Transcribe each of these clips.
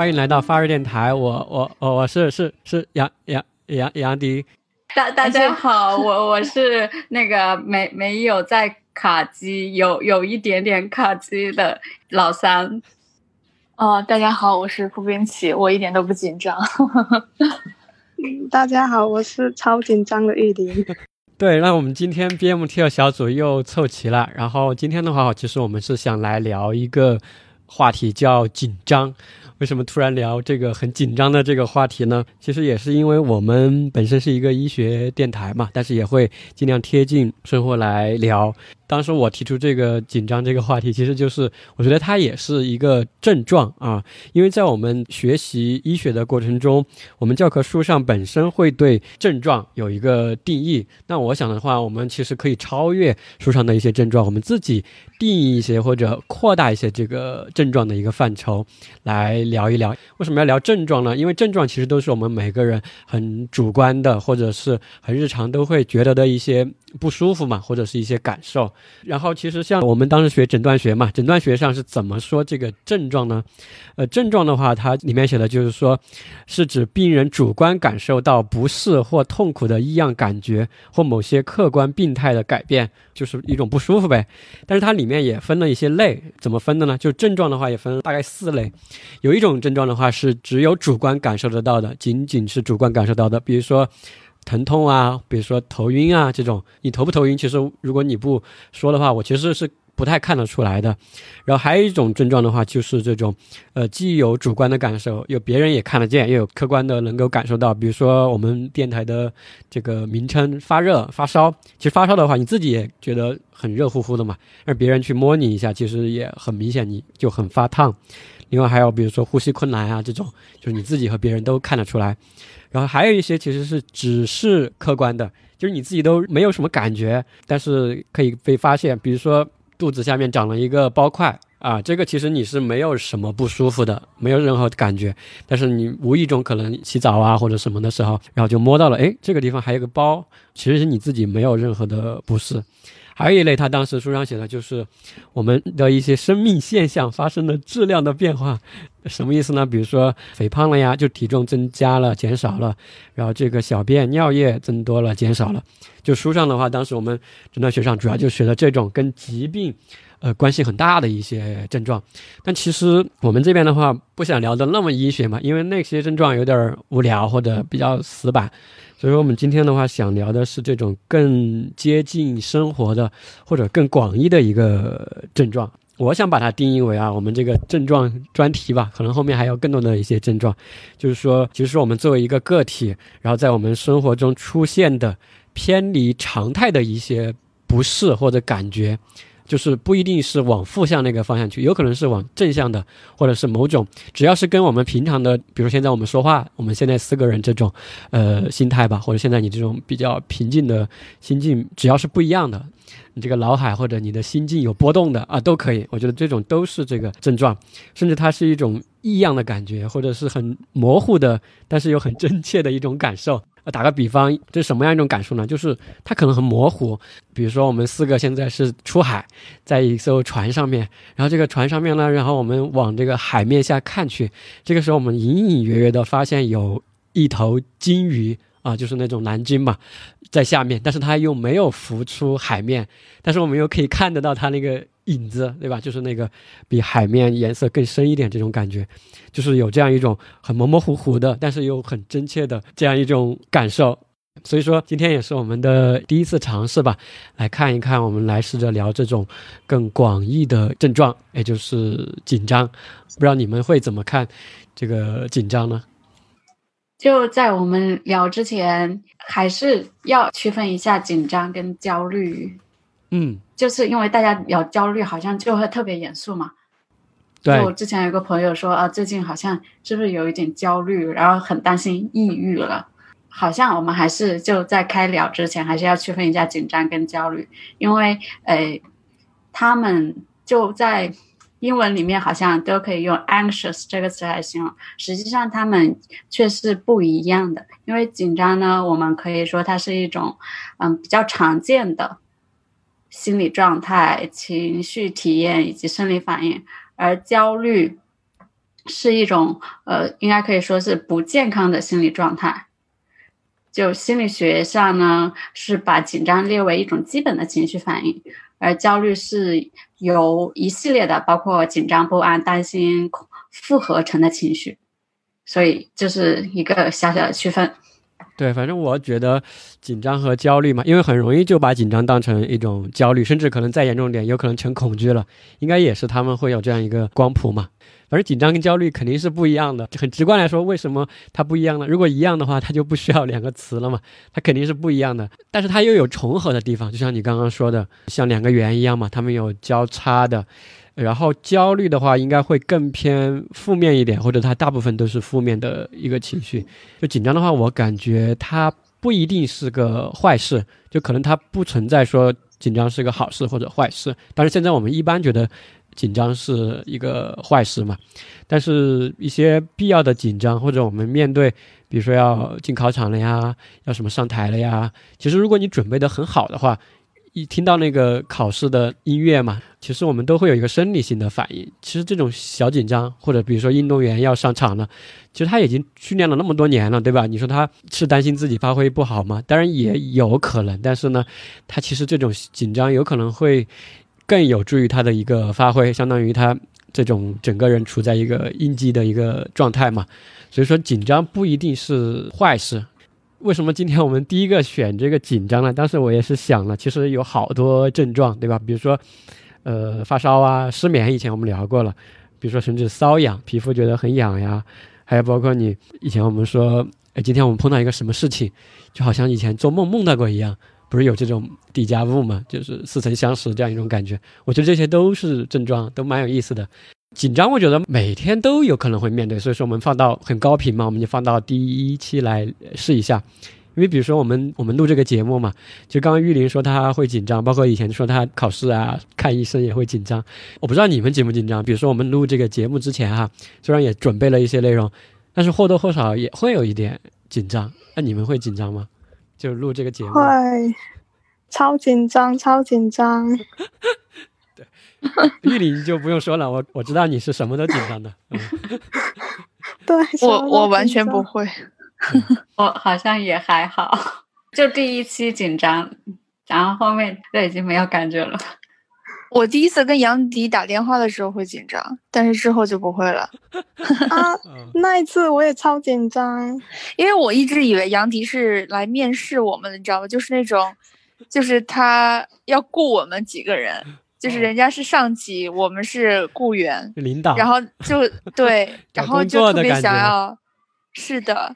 欢迎来到发热电台，我我我我是是是杨杨杨杨迪。大大家好，我我是那个没没有在卡机，有有一点点卡机的老三。哦，大家好，我是付冰奇，我一点都不紧张。大家好，我是超紧张的玉林。对，那我们今天 BMT 小组又凑齐了，然后今天的话，其实我们是想来聊一个话题，叫紧张。为什么突然聊这个很紧张的这个话题呢？其实也是因为我们本身是一个医学电台嘛，但是也会尽量贴近生活来聊。当时我提出这个紧张这个话题，其实就是我觉得它也是一个症状啊，因为在我们学习医学的过程中，我们教科书上本身会对症状有一个定义。那我想的话，我们其实可以超越书上的一些症状，我们自己定义一些或者扩大一些这个症状的一个范畴来聊一聊。为什么要聊症状呢？因为症状其实都是我们每个人很主观的，或者是很日常都会觉得的一些。不舒服嘛，或者是一些感受。然后其实像我们当时学诊断学嘛，诊断学上是怎么说这个症状呢？呃，症状的话，它里面写的就是说，是指病人主观感受到不适或痛苦的异样感觉，或某些客观病态的改变，就是一种不舒服呗。但是它里面也分了一些类，怎么分的呢？就症状的话也分大概四类。有一种症状的话是只有主观感受得到的，仅仅是主观感受到的，比如说。疼痛啊，比如说头晕啊，这种你头不头晕？其实如果你不说的话，我其实是不太看得出来的。然后还有一种症状的话，就是这种，呃，既有主观的感受，有别人也看得见，又有客观的能够感受到。比如说我们电台的这个名称发热、发烧，其实发烧的话，你自己也觉得很热乎乎的嘛，让别人去摸你一下，其实也很明显，你就很发烫。另外还有比如说呼吸困难啊，这种就是你自己和别人都看得出来。然后还有一些其实是只是客观的，就是你自己都没有什么感觉，但是可以被发现。比如说肚子下面长了一个包块啊，这个其实你是没有什么不舒服的，没有任何感觉，但是你无意中可能洗澡啊或者什么的时候，然后就摸到了，哎，这个地方还有个包，其实是你自己没有任何的不适。还有一类，他当时书上写的就是我们的一些生命现象发生的质量的变化，什么意思呢？比如说肥胖了呀，就体重增加了、减少了，然后这个小便、尿液增多了、减少了。就书上的话，当时我们诊断学上主要就学的这种跟疾病。呃，关系很大的一些症状，但其实我们这边的话不想聊的那么医学嘛，因为那些症状有点无聊或者比较死板，所以说我们今天的话想聊的是这种更接近生活的或者更广义的一个症状。我想把它定义为啊，我们这个症状专题吧，可能后面还有更多的一些症状，就是说，其实我们作为一个个体，然后在我们生活中出现的偏离常态的一些不适或者感觉。就是不一定是往负向那个方向去，有可能是往正向的，或者是某种，只要是跟我们平常的，比如现在我们说话，我们现在四个人这种，呃，心态吧，或者现在你这种比较平静的心境，只要是不一样的，你这个脑海或者你的心境有波动的啊，都可以。我觉得这种都是这个症状，甚至它是一种异样的感觉，或者是很模糊的，但是又很真切的一种感受。啊，打个比方，这是什么样一种感受呢？就是它可能很模糊。比如说，我们四个现在是出海，在一艘船上面，然后这个船上面呢，然后我们往这个海面下看去，这个时候我们隐隐约约的发现有一头鲸鱼啊，就是那种蓝鲸嘛，在下面，但是它又没有浮出海面，但是我们又可以看得到它那个。影子，对吧？就是那个比海面颜色更深一点，这种感觉，就是有这样一种很模模糊糊的，但是又很真切的这样一种感受。所以说，今天也是我们的第一次尝试吧，来看一看，我们来试着聊这种更广义的症状，也就是紧张。不知道你们会怎么看这个紧张呢？就在我们聊之前，还是要区分一下紧张跟焦虑。嗯。就是因为大家聊焦虑，好像就会特别严肃嘛。对。我之前有个朋友说啊，最近好像是不是有一点焦虑，然后很担心抑郁了。好像我们还是就在开聊之前，还是要区分一下紧张跟焦虑，因为呃，他们就在英文里面好像都可以用 anxious 这个词来形容，实际上他们却是不一样的。因为紧张呢，我们可以说它是一种嗯比较常见的。心理状态、情绪体验以及生理反应，而焦虑是一种呃，应该可以说是不健康的心理状态。就心理学上呢，是把紧张列为一种基本的情绪反应，而焦虑是有一系列的包括紧张、不安、担心复合成的情绪，所以这是一个小小的区分。对，反正我觉得紧张和焦虑嘛，因为很容易就把紧张当成一种焦虑，甚至可能再严重点，有可能成恐惧了，应该也是他们会有这样一个光谱嘛。反正紧张跟焦虑肯定是不一样的，很直观来说，为什么它不一样呢？如果一样的话，它就不需要两个词了嘛，它肯定是不一样的。但是它又有重合的地方，就像你刚刚说的，像两个圆一样嘛，它们有交叉的。然后焦虑的话，应该会更偏负面一点，或者它大部分都是负面的一个情绪。就紧张的话，我感觉它不一定是个坏事，就可能它不存在说紧张是个好事或者坏事。但是现在我们一般觉得。紧张是一个坏事嘛？但是一些必要的紧张，或者我们面对，比如说要进考场了呀，要什么上台了呀，其实如果你准备的很好的话，一听到那个考试的音乐嘛，其实我们都会有一个生理性的反应。其实这种小紧张，或者比如说运动员要上场了，其实他已经训练了那么多年了，对吧？你说他是担心自己发挥不好吗？当然也有可能，但是呢，他其实这种紧张有可能会。更有助于他的一个发挥，相当于他这种整个人处在一个应激的一个状态嘛。所以说紧张不一定是坏事。为什么今天我们第一个选这个紧张呢？当时我也是想了，其实有好多症状，对吧？比如说，呃，发烧啊，失眠，以前我们聊过了。比如说甚至瘙痒，皮肤觉得很痒呀。还有包括你以前我们说，哎，今天我们碰到一个什么事情，就好像以前做梦梦到过一样。不是有这种底加物嘛，就是似曾相识这样一种感觉。我觉得这些都是症状，都蛮有意思的。紧张，我觉得每天都有可能会面对，所以说我们放到很高频嘛，我们就放到第一期来试一下。因为比如说我们我们录这个节目嘛，就刚刚玉林说他会紧张，包括以前说他考试啊、看医生也会紧张。我不知道你们紧不紧张。比如说我们录这个节目之前哈，虽然也准备了一些内容，但是或多或少也会有一点紧张。那你们会紧张吗？就录这个节目，会超紧张，超紧张。对，玉林就不用说了，我我知道你是什么都紧张的。对，我我完全不会，我好像也还好，就第一期紧张，然后后面就已经没有感觉了。我第一次跟杨迪打电话的时候会紧张，但是之后就不会了。啊，那一次我也超紧张，因为我一直以为杨迪是来面试我们的，你知道吗？就是那种，就是他要雇我们几个人，就是人家是上级，我们是雇员，领导，然后就对，然后就特别想要，是的。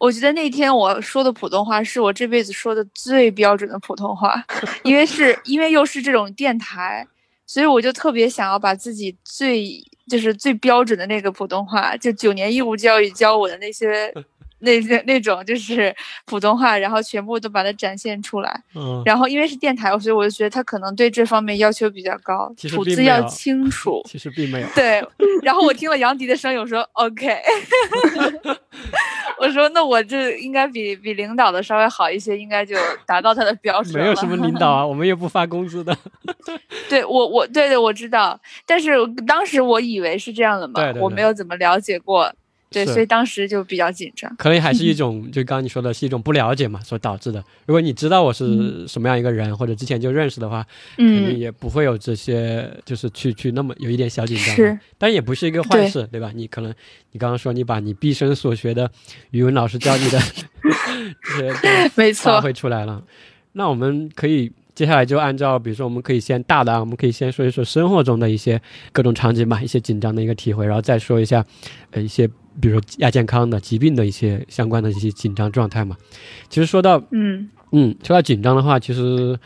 我觉得那天我说的普通话是我这辈子说的最标准的普通话，因为是因为又是这种电台，所以我就特别想要把自己最就是最标准的那个普通话，就九年义务教育教我的那些。那那那种就是普通话，然后全部都把它展现出来。嗯，然后因为是电台，所以我就觉得他可能对这方面要求比较高，吐字要清楚。其实并没有。对，然后我听了杨迪的声音，我说 OK，我说那我这应该比比领导的稍微好一些，应该就达到他的标准。没有什么领导啊，我们又不发工资的。对我我对对我知道，但是当时我以为是这样的嘛，我没有怎么了解过。对，所以当时就比较紧张，可能还是一 种，就刚刚你说的是一种不了解嘛，所导致的。如果你知道我是什么样一个人，或者之前就认识的话，肯定也不会有这些，就是去去那么有一点小紧张。是，但也不是一个坏事，对吧？你可能你刚刚说你把你毕生所学的语文老师教你的 这些没错发挥出来了，那我们可以。接下来就按照，比如说，我们可以先大的，我们可以先说一说生活中的一些各种场景吧，一些紧张的一个体会，然后再说一下，呃，一些比如说亚健康的疾病的一些相关的一些紧张状态嘛。其实说到，嗯嗯，说到紧张的话，其实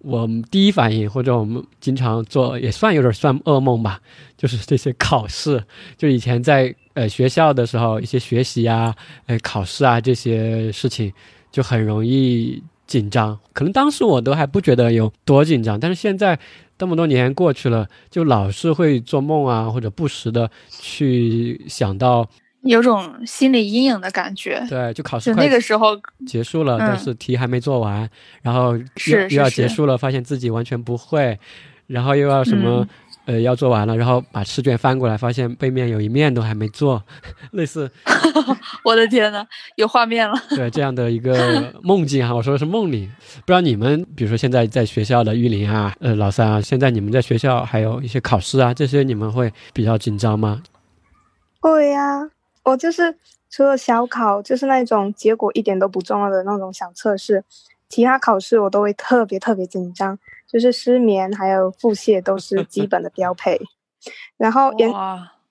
我们第一反应或者我们经常做也算有点算噩梦吧，就是这些考试，就以前在呃学校的时候，一些学习啊，呃考试啊这些事情就很容易。紧张，可能当时我都还不觉得有多紧张，但是现在这么多年过去了，就老是会做梦啊，或者不时的去想到，有种心理阴影的感觉。对，就考试那个时候结束了，但是题还没做完，然后又又要结束了，发现自己完全不会，然后又要什么呃要做完了，然后把试卷翻过来，发现背面有一面都还没做，类似。我的天呐，有画面了。对这样的一个梦境哈，我说的是梦里。不知道你们，比如说现在在学校的玉林啊，呃老三啊，现在你们在学校还有一些考试啊，这些你们会比较紧张吗？会呀，我就是除了小考，就是那种结果一点都不重要的那种小测试，其他考试我都会特别特别紧张，就是失眠还有腹泻都是 基本的标配。然后严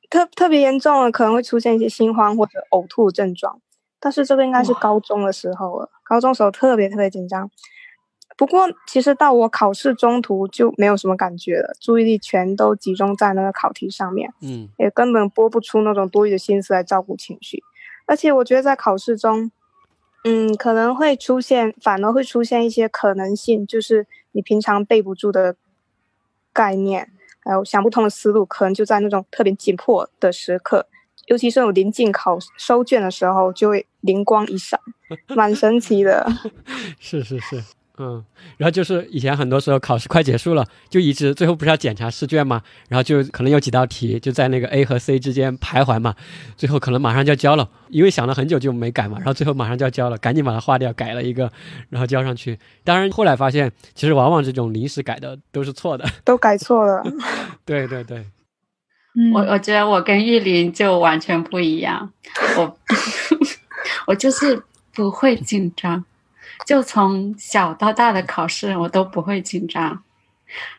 特特别严重了，可能会出现一些心慌或者呕吐症状，但是这个应该是高中的时候了，高中时候特别特别紧张。不过，其实到我考试中途就没有什么感觉了，注意力全都集中在那个考题上面，嗯，也根本拨不出那种多余的心思来照顾情绪。而且，我觉得在考试中，嗯，可能会出现，反而会出现一些可能性，就是你平常背不住的概念，还有想不通的思路，可能就在那种特别紧迫的时刻，尤其是我临近考收卷的时候，就会灵光一闪，蛮神奇的。是 是是。嗯，然后就是以前很多时候考试快结束了，就一直最后不是要检查试卷嘛，然后就可能有几道题就在那个 A 和 C 之间徘徊嘛，最后可能马上就要交了，因为想了很久就没改嘛，然后最后马上就要交了，赶紧把它划掉，改了一个，然后交上去。当然后来发现，其实往往这种临时改的都是错的，都改错了。对 对对，我我觉得我跟玉林就完全不一样，我 我就是不会紧张。就从小到大的考试，我都不会紧张，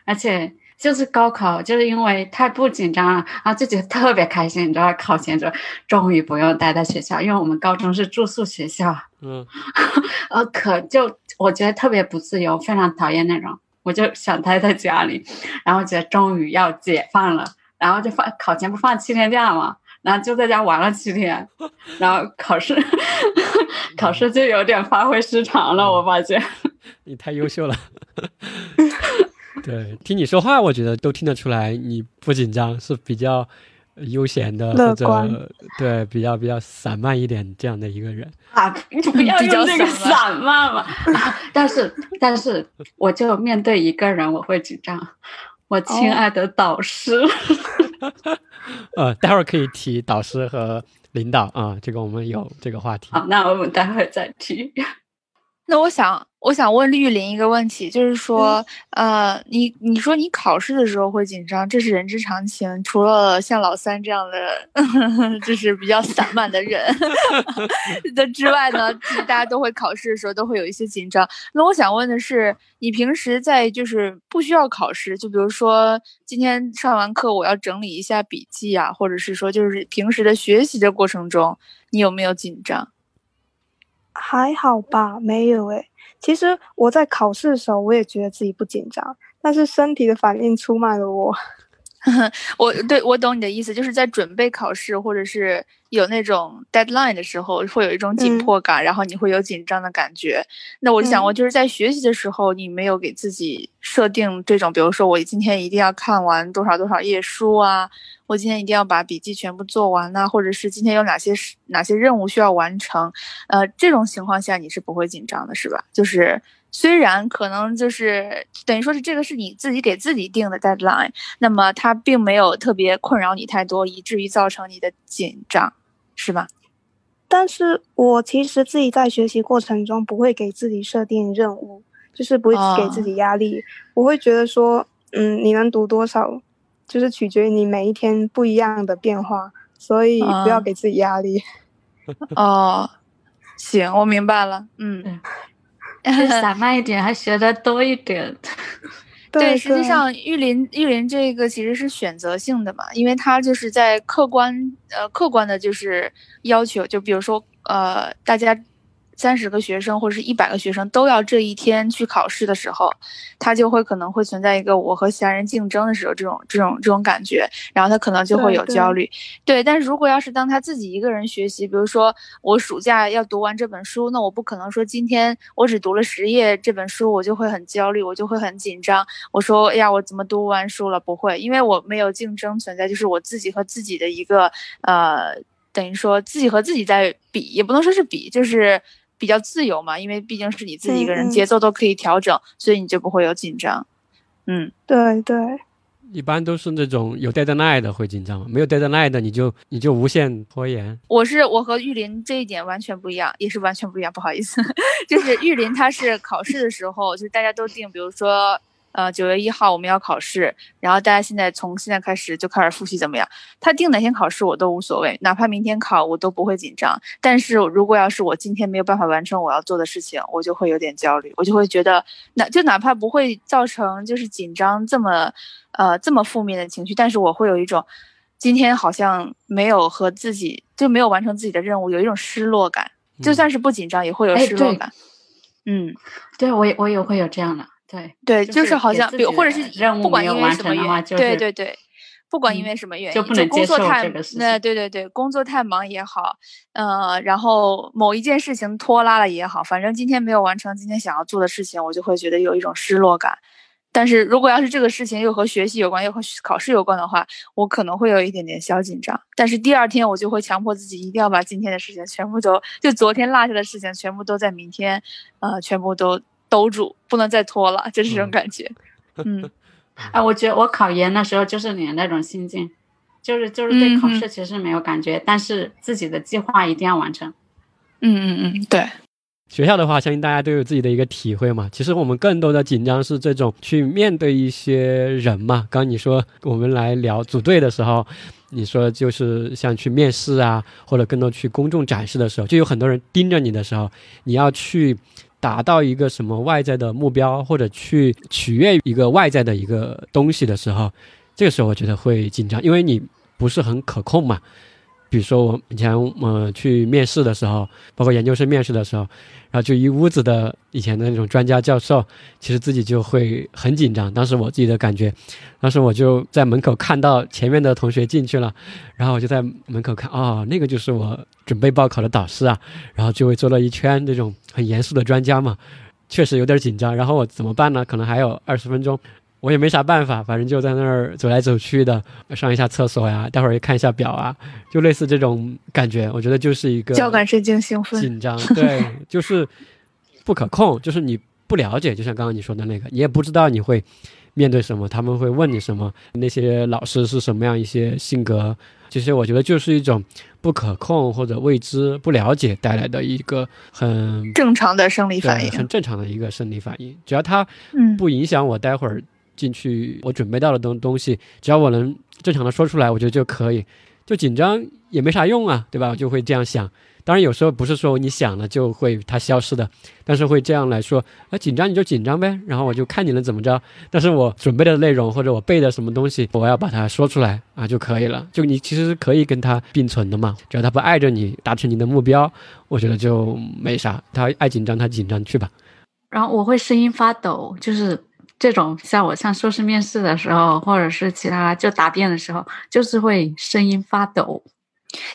而且就是高考，就是因为太不紧张了，然后就觉得特别开心。你知道，考前就终于不用待在学校，因为我们高中是住宿学校，嗯，呃，可就我觉得特别不自由，非常讨厌那种，我就想待在家里，然后觉得终于要解放了，然后就放考前不放七天假嘛。然后就在家玩了七天，然后考试，考试就有点发挥失常了。我发现 你太优秀了，对，听你说话，我觉得都听得出来你不紧张，是比较悠闲的，或者对比较比较散漫一点这样的一个人啊。你不要用这个散漫嘛。但是但是，我就面对一个人我会紧张，我亲爱的导师。呃，待会儿可以提导师和领导啊，这个我们有这个话题。好，那我们待会儿再提。那我想。我想问绿林一个问题，就是说，呃，你你说你考试的时候会紧张，这是人之常情。除了像老三这样的，就是比较散漫的人 的之外呢，大家都会考试的时候都会有一些紧张。那我想问的是，你平时在就是不需要考试，就比如说今天上完课我要整理一下笔记啊，或者是说就是平时的学习的过程中，你有没有紧张？还好吧，没有诶。其实我在考试的时候，我也觉得自己不紧张，但是身体的反应出卖了我。我对我懂你的意思，就是在准备考试或者是有那种 deadline 的时候，会有一种紧迫感，然后你会有紧张的感觉。那我就想，我就是在学习的时候，你没有给自己设定这种，比如说我今天一定要看完多少多少页书啊，我今天一定要把笔记全部做完呐，或者是今天有哪些哪些任务需要完成，呃，这种情况下你是不会紧张的，是吧？就是。虽然可能就是等于说是这个是你自己给自己定的 deadline，那么它并没有特别困扰你太多，以至于造成你的紧张，是吧？但是我其实自己在学习过程中不会给自己设定任务，就是不会给自己压力。我会觉得说，嗯，你能读多少，就是取决于你每一天不一样的变化，所以不要给自己压力。哦，行，我明白了，嗯。散漫 一点，还学的多一点。对，实际上玉林玉林这个其实是选择性的嘛，因为他就是在客观呃客观的，就是要求，就比如说呃大家。三十个学生或者是一百个学生都要这一天去考试的时候，他就会可能会存在一个我和其他人竞争的时候这种这种这种感觉，然后他可能就会有焦虑。对，但是如果要是当他自己一个人学习，比如说我暑假要读完这本书，那我不可能说今天我只读了十页这本书，我就会很焦虑，我就会很紧张。我说，哎呀，我怎么读不完书了？不会，因为我没有竞争存在，就是我自己和自己的一个呃，等于说自己和自己在比，也不能说是比，就是。比较自由嘛，因为毕竟是你自己一个人，节奏都可以调整，所以你就不会有紧张。嗯，对对，一般都是那种有 deadline 的会紧张吗？没有 deadline 的你就你就无限拖延。我是我和玉林这一点完全不一样，也是完全不一样。不好意思，就是玉林他是考试的时候，就是大家都定，比如说。呃，九月一号我们要考试，然后大家现在从现在开始就开始复习，怎么样？他定哪天考试我都无所谓，哪怕明天考我都不会紧张。但是如果要是我今天没有办法完成我要做的事情，我就会有点焦虑，我就会觉得，那就哪怕不会造成就是紧张这么，呃，这么负面的情绪，但是我会有一种，今天好像没有和自己就没有完成自己的任务，有一种失落感。就算是不紧张，也会有失落感。嗯，对我也我也会有这样的。对对，就是好像，比如或者是不管因为什么原因，对对对，不管因为什么原因，就不能工作太那对对对，工作太忙也好，呃，然后某一件事情拖拉了也好，反正今天没有完成今天想要做的事情，我就会觉得有一种失落感。但是如果要是这个事情又和学习有关，又和考试有关的话，我可能会有一点点小紧张。但是第二天我就会强迫自己一定要把今天的事情全部都，就昨天落下的事情全部都在明天，呃，全部都。兜住，不能再拖了，就是这种感觉。嗯，啊，我觉得我考研的时候就是你那种心境，就是就是对考试其实没有感觉，但是自己的计划一定要完成。嗯嗯嗯，对。学校的话，相信大家都有自己的一个体会嘛。其实我们更多的紧张是这种去面对一些人嘛。刚你说我们来聊组队的时候，你说就是像去面试啊，或者更多去公众展示的时候，就有很多人盯着你的时候，你要去。达到一个什么外在的目标，或者去取悦一个外在的一个东西的时候，这个时候我觉得会紧张，因为你不是很可控嘛。比如说我以前呃去面试的时候，包括研究生面试的时候，然后就一屋子的以前的那种专家教授，其实自己就会很紧张。当时我自己的感觉，当时我就在门口看到前面的同学进去了，然后我就在门口看，哦，那个就是我准备报考的导师啊，然后就会坐了一圈这种很严肃的专家嘛，确实有点紧张。然后我怎么办呢？可能还有二十分钟。我也没啥办法，反正就在那儿走来走去的，上一下厕所呀，待会儿看一下表啊，就类似这种感觉。我觉得就是一个交感神经兴奋、紧张，对，就是不可控，就是你不了解，就像刚刚你说的那个，你也不知道你会面对什么，他们会问你什么，那些老师是什么样一些性格，其实我觉得就是一种不可控或者未知、不了解带来的一个很正常的生理反应，很正常的一个生理反应。只要它不影响我待会儿。进去，我准备到的东东西，只要我能正常的说出来，我觉得就可以。就紧张也没啥用啊，对吧？我就会这样想。当然有时候不是说你想了就会它消失的，但是会这样来说，啊，紧张你就紧张呗，然后我就看你能怎么着。但是我准备的内容或者我背的什么东西，我要把它说出来啊就可以了。就你其实可以跟它并存的嘛，只要它不碍着你达成你的目标，我觉得就没啥。他爱紧张他紧张去吧。然后我会声音发抖，就是。这种像我像硕士面试的时候，或者是其他就答辩的时候，就是会声音发抖。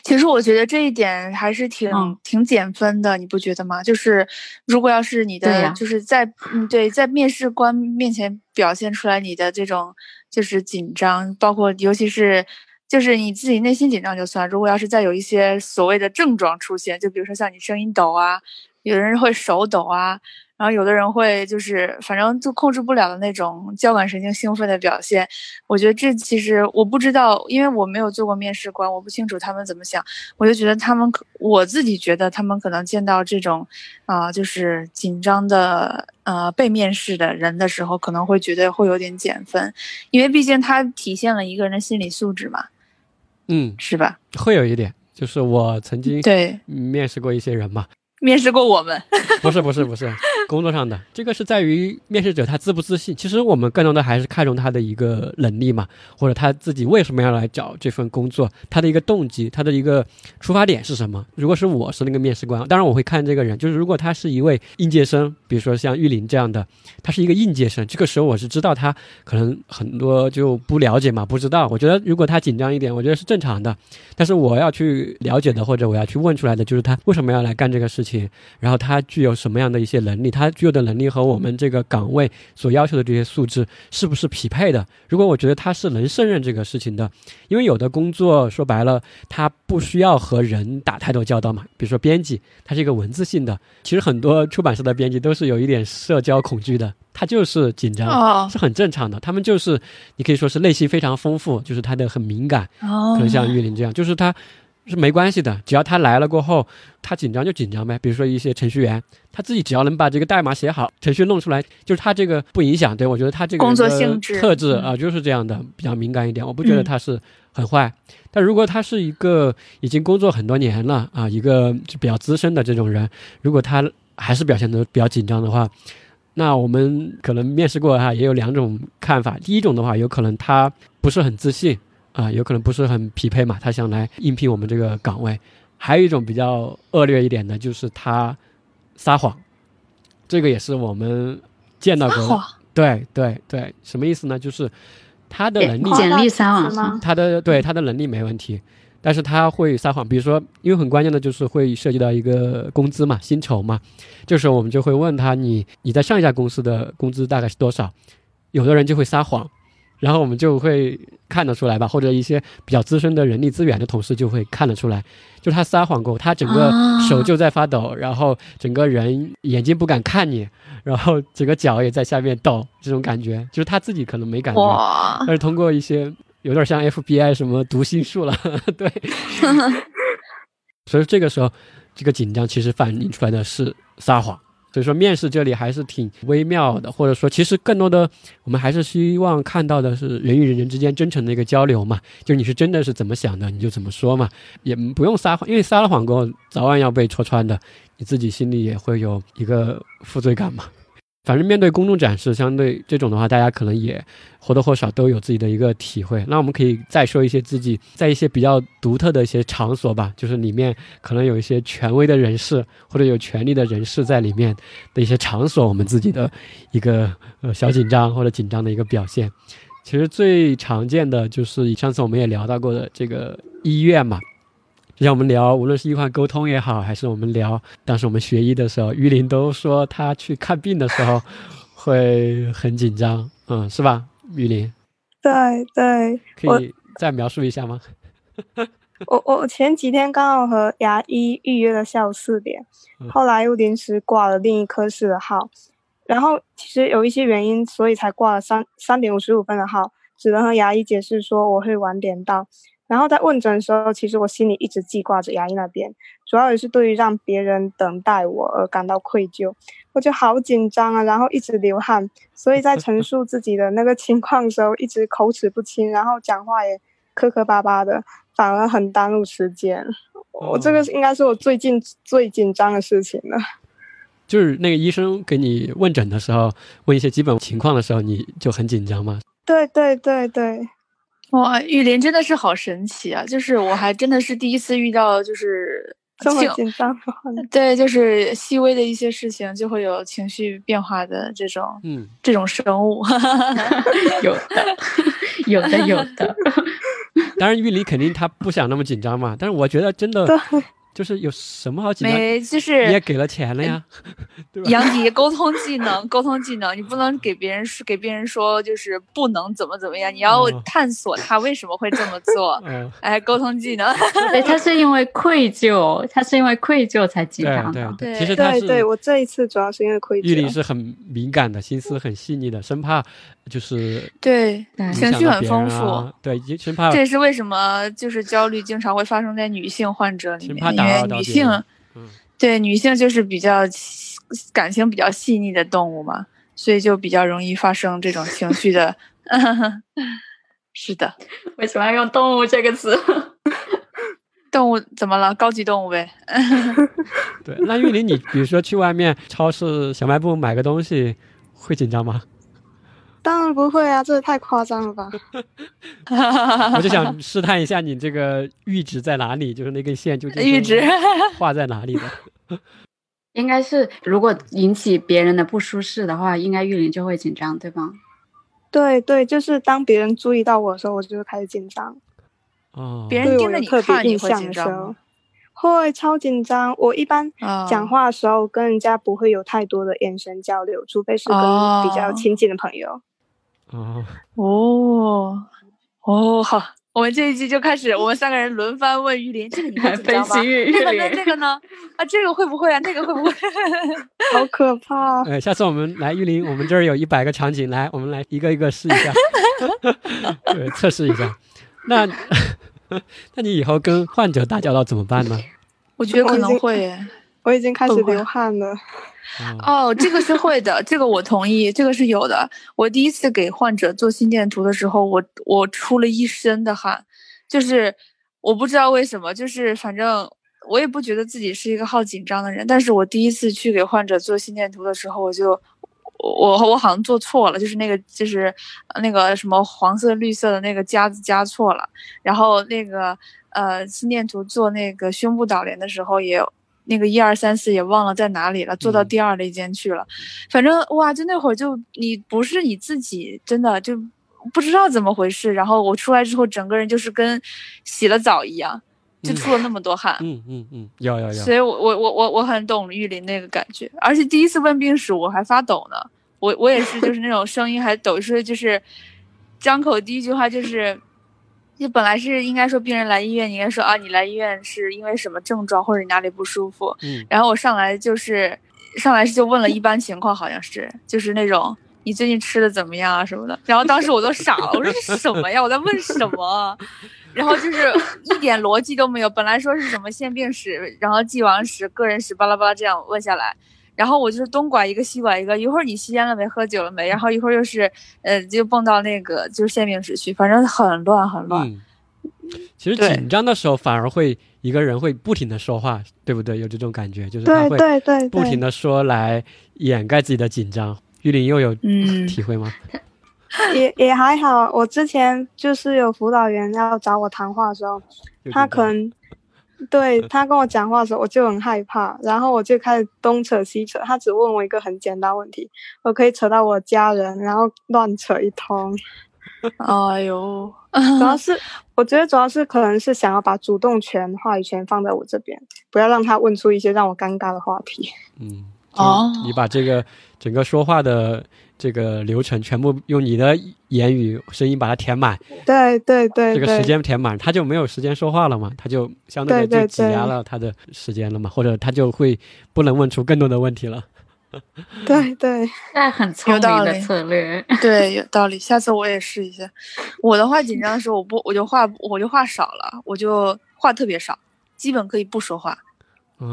其实我觉得这一点还是挺挺减分的，你不觉得吗？就是如果要是你的就是在嗯对在面试官面前表现出来你的这种就是紧张，包括尤其是就是你自己内心紧张就算，如果要是再有一些所谓的症状出现，就比如说像你声音抖啊，有的人会手抖啊。然后有的人会就是反正就控制不了的那种交感神经兴奋的表现，我觉得这其实我不知道，因为我没有做过面试官，我不清楚他们怎么想。我就觉得他们可，我自己觉得他们可能见到这种，啊，就是紧张的呃被面试的人的时候，可能会觉得会有点减分，因为毕竟它体现了一个人的心理素质嘛。嗯，是吧？会有一点，就是我曾经对面试过一些人嘛。面试过我们，不是不是不是。工作上的，这个是在于面试者他自不自信。其实我们更多的还是看重他的一个能力嘛，或者他自己为什么要来找这份工作，他的一个动机，他的一个出发点是什么。如果是我是那个面试官，当然我会看这个人，就是如果他是一位应届生，比如说像玉林这样的，他是一个应届生，这个时候我是知道他可能很多就不了解嘛，不知道。我觉得如果他紧张一点，我觉得是正常的。但是我要去了解的，或者我要去问出来的，就是他为什么要来干这个事情。然后他具有什么样的一些能力？他具有的能力和我们这个岗位所要求的这些素质是不是匹配的？如果我觉得他是能胜任这个事情的，因为有的工作说白了，他不需要和人打太多交道嘛。比如说编辑，他是一个文字性的，其实很多出版社的编辑都是有一点社交恐惧的，他就是紧张，是很正常的。他们就是你可以说是内心非常丰富，就是他的很敏感，可能像玉林这样，就是他。是没关系的，只要他来了过后，他紧张就紧张呗。比如说一些程序员，他自己只要能把这个代码写好，程序弄出来，就是他这个不影响。对我觉得他这个工作性质特质啊，就是这样的，比较敏感一点。我不觉得他是很坏，但如果他是一个已经工作很多年了啊，一个就比较资深的这种人，如果他还是表现的比较紧张的话，那我们可能面试过哈，也有两种看法。第一种的话，有可能他不是很自信。啊，有可能不是很匹配嘛，他想来应聘我们这个岗位。还有一种比较恶劣一点的，就是他撒谎，这个也是我们见到过。对对对，什么意思呢？就是他的能力，简历撒谎吗？他的对他的能力没问题，但是他会撒谎。比如说，因为很关键的就是会涉及到一个工资嘛，薪酬嘛。这时候我们就会问他，你你在上一家公司的工资大概是多少？有的人就会撒谎。然后我们就会看得出来吧，或者一些比较资深的人力资源的同事就会看得出来，就他撒谎过，他整个手就在发抖，然后整个人眼睛不敢看你，然后整个脚也在下面抖，这种感觉就是他自己可能没感觉，但是通过一些有点像 FBI 什么读心术了，对，所以这个时候这个紧张其实反映出来的是撒谎。所以说，面试这里还是挺微妙的，或者说，其实更多的我们还是希望看到的是人与人之间真诚的一个交流嘛。就你是真的是怎么想的，你就怎么说嘛，也不用撒谎，因为撒了谎过后，早晚要被戳穿的，你自己心里也会有一个负罪感嘛。反正面对公众展示，相对这种的话，大家可能也或多或少都有自己的一个体会。那我们可以再说一些自己在一些比较独特的一些场所吧，就是里面可能有一些权威的人士或者有权力的人士在里面的一些场所，我们自己的一个呃小紧张或者紧张的一个表现。其实最常见的就是上次我们也聊到过的这个医院嘛。就像我们聊，无论是医患沟通也好，还是我们聊当时我们学医的时候，于林都说他去看病的时候会很紧张，嗯，是吧？于林，对对，可以再描述一下吗？我我前几天刚好和牙医预约了下午四点，后来又临时挂了另一科室的号，然后其实有一些原因，所以才挂了三三点五十五分的号，只能和牙医解释说我会晚点到。然后在问诊的时候，其实我心里一直记挂着牙医那边，主要也是对于让别人等待我而感到愧疚，我就好紧张啊，然后一直流汗，所以在陈述自己的那个情况的时候，一直口齿不清，然后讲话也磕磕巴巴的，反而很耽误时间。我这个应该是我最近最紧张的事情了。就是那个医生给你问诊的时候，问一些基本情况的时候，你就很紧张吗？对对对对。哇，玉林真的是好神奇啊！就是我还真的是第一次遇到，就是 这么紧张。对，就是细微的一些事情就会有情绪变化的这种，嗯，这种生物，有的，有的，有的。当然，玉林肯定他不想那么紧张嘛。但是我觉得真的。就是有什么好紧张？没，就是你也给了钱了呀，对吧？杨迪，沟通技能，沟通技能，你不能给别人说，给别人说就是不能怎么怎么样，你要探索他为什么会这么做。哎，沟通技能，对他是因为愧疚，他是因为愧疚才紧张的。对，其实他是，对我这一次主要是因为愧疚。玉林是很敏感的，心思很细腻的，生怕就是对情绪很丰富，对，生怕这也是为什么就是焦虑经常会发生在女性患者里面。因为女性，对女性就是比较感情比较细腻的动物嘛，所以就比较容易发生这种情绪的。是的，为什么要用动物这个词？动物怎么了？高级动物呗。对，那玉林，你比如说去外面超市小卖部买个东西，会紧张吗？当然不会啊，这也太夸张了吧！我就想试探一下你这个阈值在哪里，就是那根线究竟阈值画在哪里的？应该是如果引起别人的不舒适的话，应该玉林就会紧张，对吧？对对，就是当别人注意到我的时候，我就会开始紧张。哦，别人盯着你看，你会紧张。会超紧张。我一般讲话的时候跟人家不会有太多的眼神交流，除非是跟比较亲近的朋友。哦哦哦哦，好，我们这一季就开始，我们三个人轮番问玉林，这个你会 紧张吗？那个呢？那个呢？啊，这个会不会啊？那个会不会？好可怕！哎，下次我们来玉林，我们这儿有一百个场景，来，我们来一个一个试一下，对，测试一下。那那你以后跟患者打交道怎么办呢？我觉得可能会，我已经开始流汗了。哦，这个是会的，这个我同意，这个是有的。我第一次给患者做心电图的时候，我我出了一身的汗，就是我不知道为什么，就是反正我也不觉得自己是一个好紧张的人，但是我第一次去给患者做心电图的时候，我就我我好像做错了，就是那个就是那个什么黄色绿色的那个夹子夹错了，然后那个呃心电图做那个胸部导联的时候也。那个一二三四也忘了在哪里了，坐到第二那间去了。反正哇，就那会儿就你不是你自己，真的就不知道怎么回事。然后我出来之后，整个人就是跟洗了澡一样，就出了那么多汗。嗯嗯嗯，要要要。所以我我我我我很懂玉林那个感觉，而且第一次问病史我还发抖呢。我我也是，就是那种声音还抖，说就是张口第一句话就是。就本来是应该说病人来医院，你应该说啊，你来医院是因为什么症状或者你哪里不舒服？嗯，然后我上来就是上来就问了一般情况，好像是就是那种你最近吃的怎么样啊什么的。然后当时我都傻了，我说是什么呀？我在问什么？然后就是一点逻辑都没有。本来说是什么腺病史，然后既往史、个人史，巴拉巴拉这样问下来。然后我就是东拐一个西拐一个，一会儿你吸烟了没，喝酒了没，然后一会儿又是，呃，就蹦到那个就是限病史去，反正很乱很乱。其实紧张的时候反而会一个人会不停的说话，对不对？有这种感觉，就是他会不停的说来掩盖自己的紧张。玉林又有 体会吗？也也还好，我之前就是有辅导员要找我谈话的时候，他可能。对他跟我讲话的时候，我就很害怕，然后我就开始东扯西扯。他只问我一个很简单问题，我可以扯到我家人，然后乱扯一通。哎呦，主要 是我觉得主要是可能是想要把主动权、话语权放在我这边，不要让他问出一些让我尴尬的话题。嗯，哦，你把这个整个说话的。这个流程全部用你的言语、声音把它填满，对对对，这个时间填满，他就没有时间说话了嘛，他就相对的就挤压了他的时间了嘛，或者他就会不能问出更多的问题了。对对，那很聪明的策略，对，有道理。下次我也试一下。我的话紧张的时候，我不我就话我就话少了，我就话特别少，基本可以不说话。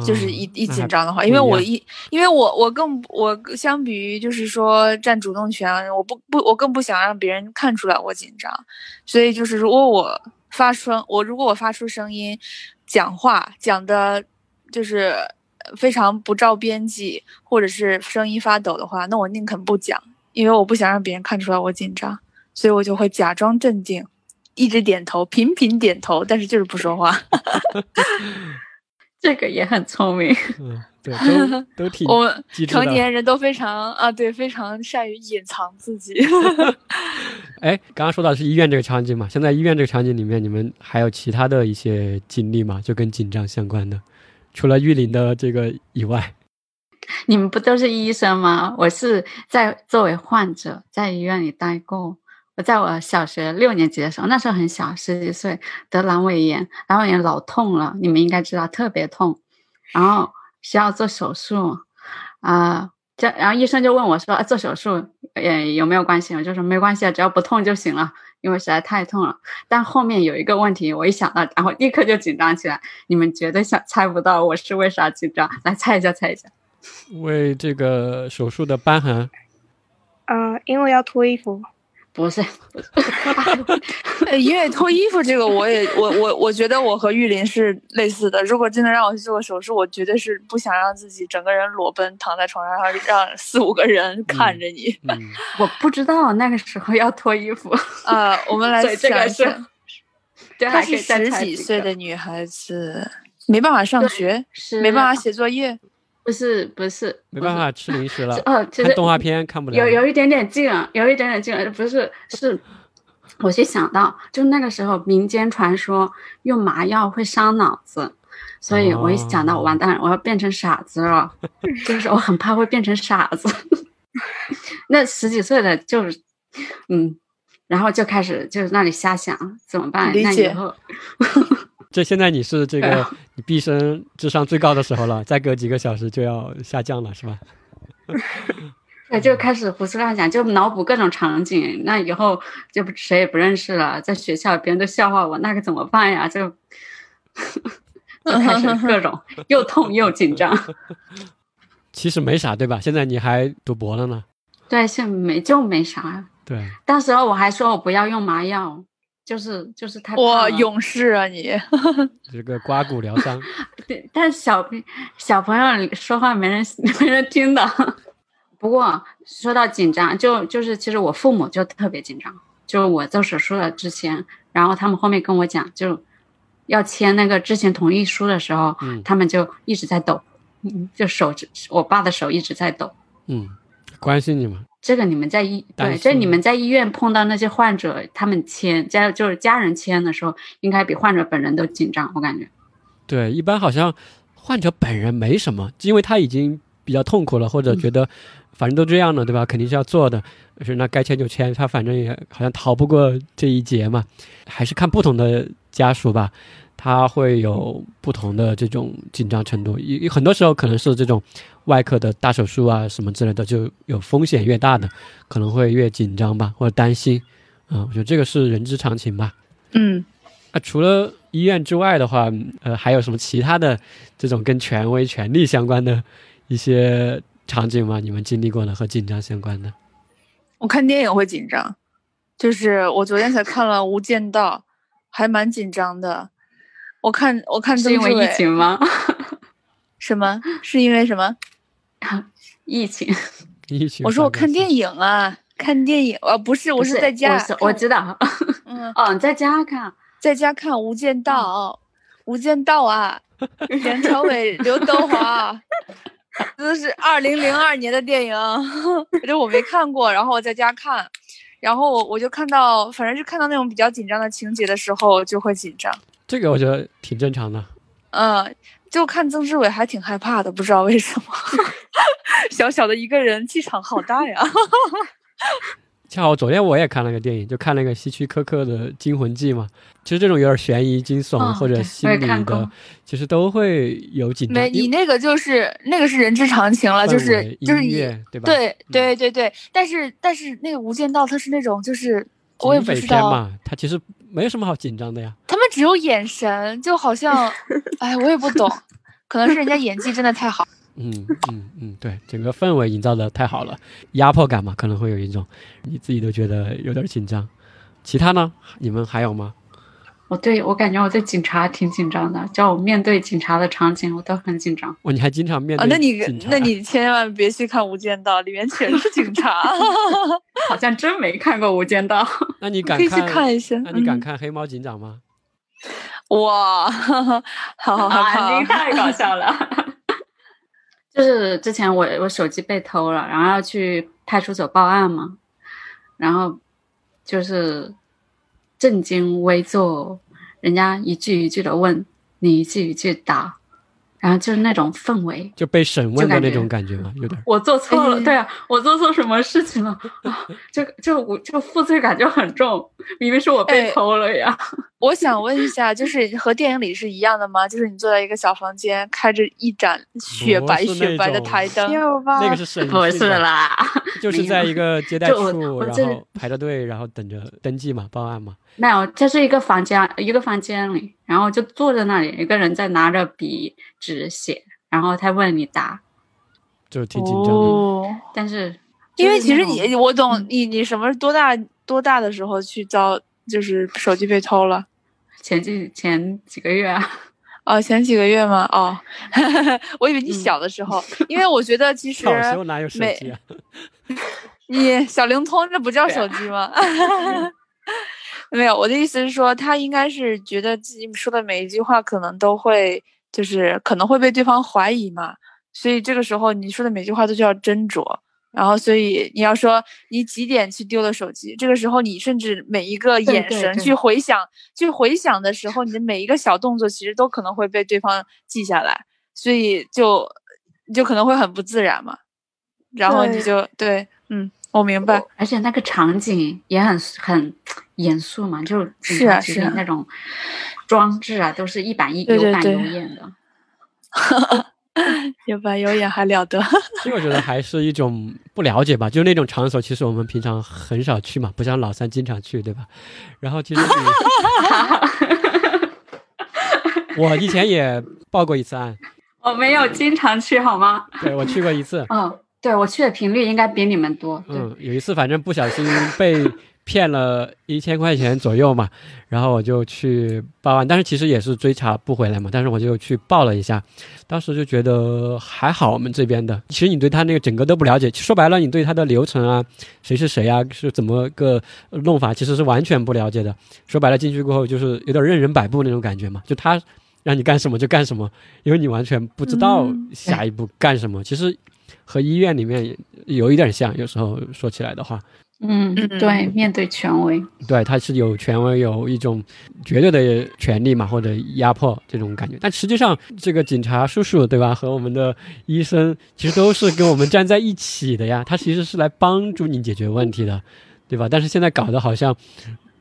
就是一一紧张的话，因为我一，因为我我更我相比于就是说占主动权，我不不我更不想让别人看出来我紧张，所以就是如果我发声，我如果我发出声音，讲话讲的，就是非常不着边际，或者是声音发抖的话，那我宁肯不讲，因为我不想让别人看出来我紧张，所以我就会假装镇定，一直点头，频频点头，但是就是不说话。这个也很聪明，嗯，对，都 都挺。我们成年人都非常啊，对，非常善于隐藏自己。哎，刚刚说到是医院这个场景嘛，现在医院这个场景里面，你们还有其他的一些经历吗？就跟紧张相关的，除了玉林的这个以外，你们不都是医生吗？我是在作为患者在医院里待过。我在我小学六年级的时候，那时候很小，十几岁得阑尾炎，阑尾炎老痛了，你们应该知道，特别痛，然后需要做手术，啊，这然后医生就问我说：“做手术，也，有没有关系？”我就说：“没关系啊，只要不痛就行了，因为实在太痛了。”但后面有一个问题，我一想到，然后立刻就紧张起来。你们绝对想猜不到我是为啥紧张，来猜一下，猜一下。为这个手术的瘢痕。嗯，因为要脱衣服。不是，因为脱衣服这个，我也我我我觉得我和玉林是类似的。如果真的让我去做手术，我绝对是不想让自己整个人裸奔躺在床上，让 四五个人看着你。我不知道那个时候要脱衣服啊。我们来想一想，她是十几岁的女孩子，没办法上学，没办法写作业。不是不是，没办法吃零食了。哦，看动画片看不了。有有一点点近了，有一点点近了。不是是，我就想到，就那个时候民间传说用麻药会伤脑子，所以我一想到完蛋，我要变成傻子了，就是我很怕会变成傻子。那十几岁的就是，嗯，然后就开始就是那里瞎想怎么办？那以后，这现在你是这个你毕生智商最高的时候了，再隔几个小时就要下降了，是吧？对，就开始胡思乱想，就脑补各种场景。那以后就谁也不认识了，在学校别人都笑话我，那可怎么办呀？就 就开始各种又痛又紧张。其实没啥，对吧？现在你还读博了呢。对，现没就没啥。对，到时候我还说我不要用麻药，就是就是太哇，勇士啊你！这个刮骨疗伤。对，但是小小朋友说话没人 没人听的。不过说到紧张，就就是其实我父母就特别紧张，就是我做手术了之前，然后他们后面跟我讲，就要签那个知情同意书的时候，他们就一直在抖，就手我爸的手一直在抖。嗯，关心你们？这个你们在医对，这你们在医院碰到那些患者，他们签家就是家人签的时候，应该比患者本人都紧张，我感觉。对，一般好像患者本人没什么，因为他已经比较痛苦了，或者觉得。反正都这样了，对吧？肯定是要做的，是那该签就签。他反正也好像逃不过这一劫嘛，还是看不同的家属吧，他会有不同的这种紧张程度。有很多时候可能是这种外科的大手术啊什么之类的，就有风险越大的可能会越紧张吧，或者担心。嗯，我觉得这个是人之常情吧。嗯，那除了医院之外的话，呃，还有什么其他的这种跟权威、权力相关的一些？场景吗？你们经历过的和紧张相关的？我看电影会紧张，就是我昨天才看了《无间道》，还蛮紧张的。我看我看是因为疫情吗？什么？是因为什么？疫情？疫情？我说我看电影啊，看电影啊，不是，我是在家。我知道。嗯哦，在家看，在家看《无间道》，《无间道》啊，梁朝伟、刘德华。这是二零零二年的电影，就我没看过，然后我在家看，然后我我就看到，反正是看到那种比较紧张的情节的时候就会紧张。这个我觉得挺正常的。嗯，就看曾志伟还挺害怕的，不知道为什么，小小的一个人，气场好大呀。恰好昨天我也看了个电影，就看那个希区柯克的《惊魂记》嘛。其实这种有点悬疑、惊悚或者心理的，其实都会有紧张。没，你那个就是那个是人之常情了，就是就是对吧？对对对对。但是但是那个《无间道》它是那种就是我也不知道嘛，它其实没有什么好紧张的呀。他们只有眼神，就好像 哎，我也不懂，可能是人家演技真的太好。嗯嗯嗯，对，整个氛围营造的太好了，压迫感嘛，可能会有一种，你自己都觉得有点紧张。其他呢？你们还有吗？我对我感觉我对警察挺紧张的，叫我面对警察的场景，我都很紧张。哦，你还经常面对？那你那你千万别去看《无间道》，里面全是警察。好像真没看过《无间道》。那你敢可以去看一下？那你敢看《黑猫警长》吗？哇，好好好，你太搞笑了。就是之前我我手机被偷了，然后要去派出所报案嘛，然后就是正襟危坐，人家一句一句的问，你一句一句答。然后就是那种氛围，就被审问的那种感觉吗？有点。我做错了，对啊，我做错什么事情了啊？就就我就负罪感就很重，明明是我被偷了呀。我想问一下，就是和电影里是一样的吗？就是你坐在一个小房间，开着一盏雪白雪白的台灯，那个是审不是啦，就是在一个接待处，然后排着队，然后等着登记嘛，报案嘛。没有，这是一个房间，一个房间里，然后就坐在那里，一个人在拿着笔纸写，然后他问你答，就挺紧张的。但是，因为其实你，我懂你，你什么多大多大的时候去遭，就是手机被偷了？前几前几个月啊？哦，前几个月吗？哦，我以为你小的时候，因为我觉得其实小时候哪有手机啊？你小灵通这不叫手机吗？没有，我的意思是说，他应该是觉得自己说的每一句话可能都会，就是可能会被对方怀疑嘛，所以这个时候你说的每句话都需要斟酌。然后所以你要说你几点去丢了手机，这个时候你甚至每一个眼神去回想，去回想的时候，你的每一个小动作其实都可能会被对方记下来，所以就就可能会很不自然嘛。然后你就对，嗯，我明白。而且那个场景也很很严肃嘛，就是啊是那种装置啊，都是一板一有板有眼的。有板有眼还了得？其实我觉得还是一种不了解吧，就那种场所，其实我们平常很少去嘛，不像老三经常去，对吧？然后其实 我以前也报过一次案，我没有经常去，好吗？对我去过一次。嗯。对我去的频率应该比你们多。嗯，有一次反正不小心被 骗了一千块钱左右嘛，然后我就去报案，但是其实也是追查不回来嘛，但是我就去报了一下，当时就觉得还好，我们这边的，其实你对他那个整个都不了解，说白了，你对他的流程啊，谁是谁啊，是怎么个弄法，其实是完全不了解的。说白了，进去过后就是有点任人摆布那种感觉嘛，就他让你干什么就干什么，因为你完全不知道下一步干什么。其实。和医院里面有一点像，有时候说起来的话，嗯，对，面对权威，对，他是有权威，有一种绝对的权利嘛，或者压迫这种感觉。但实际上，这个警察叔叔，对吧，和我们的医生其实都是跟我们站在一起的呀，他其实是来帮助你解决问题的，对吧？但是现在搞得好像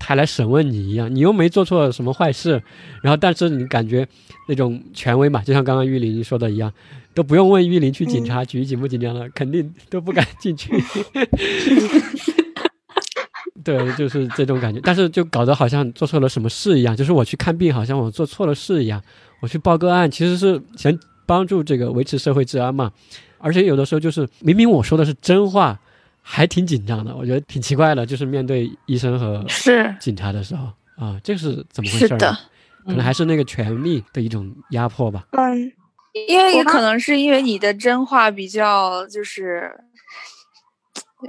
他来审问你一样，你又没做错什么坏事，然后但是你感觉那种权威嘛，就像刚刚玉林说的一样。都不用问玉林去警察局紧不紧张了，肯定都不敢进去。对，就是这种感觉。但是就搞得好像做错了什么事一样，就是我去看病，好像我做错了事一样。我去报个案，其实是想帮助这个维持社会治安嘛。而且有的时候就是明明我说的是真话，还挺紧张的。我觉得挺奇怪的，就是面对医生和是警察的时候啊，这是怎么回事？是的，可能还是那个权力的一种压迫吧。嗯。因为也可能是因为你的真话比较就是，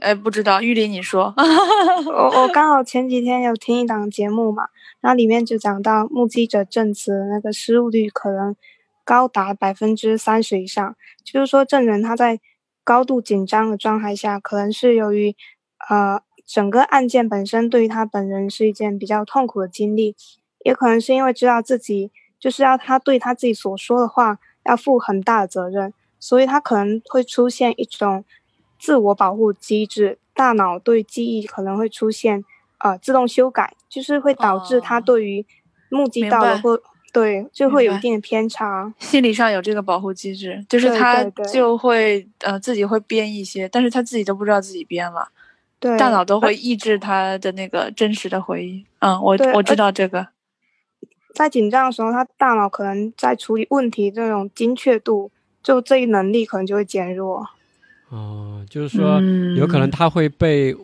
哎，不知道玉林，你说，我我刚好前几天有听一档节目嘛，然后里面就讲到目击者证词那个失误率可能高达百分之三十以上，就是说证人他在高度紧张的状态下，可能是由于呃整个案件本身对于他本人是一件比较痛苦的经历，也可能是因为知道自己就是要他对他自己所说的话。要负很大的责任，所以他可能会出现一种自我保护机制，大脑对记忆可能会出现呃自动修改，就是会导致他对于目击到的或对就会有一定的偏差。心理上有这个保护机制，就是他就会呃自己会编一些，但是他自己都不知道自己编了，对，大脑都会抑制他的那个真实的回忆。嗯，我我知道这个。在紧张的时候，他大脑可能在处理问题这种精确度，就这一能力可能就会减弱。哦，就是说，有可能他会被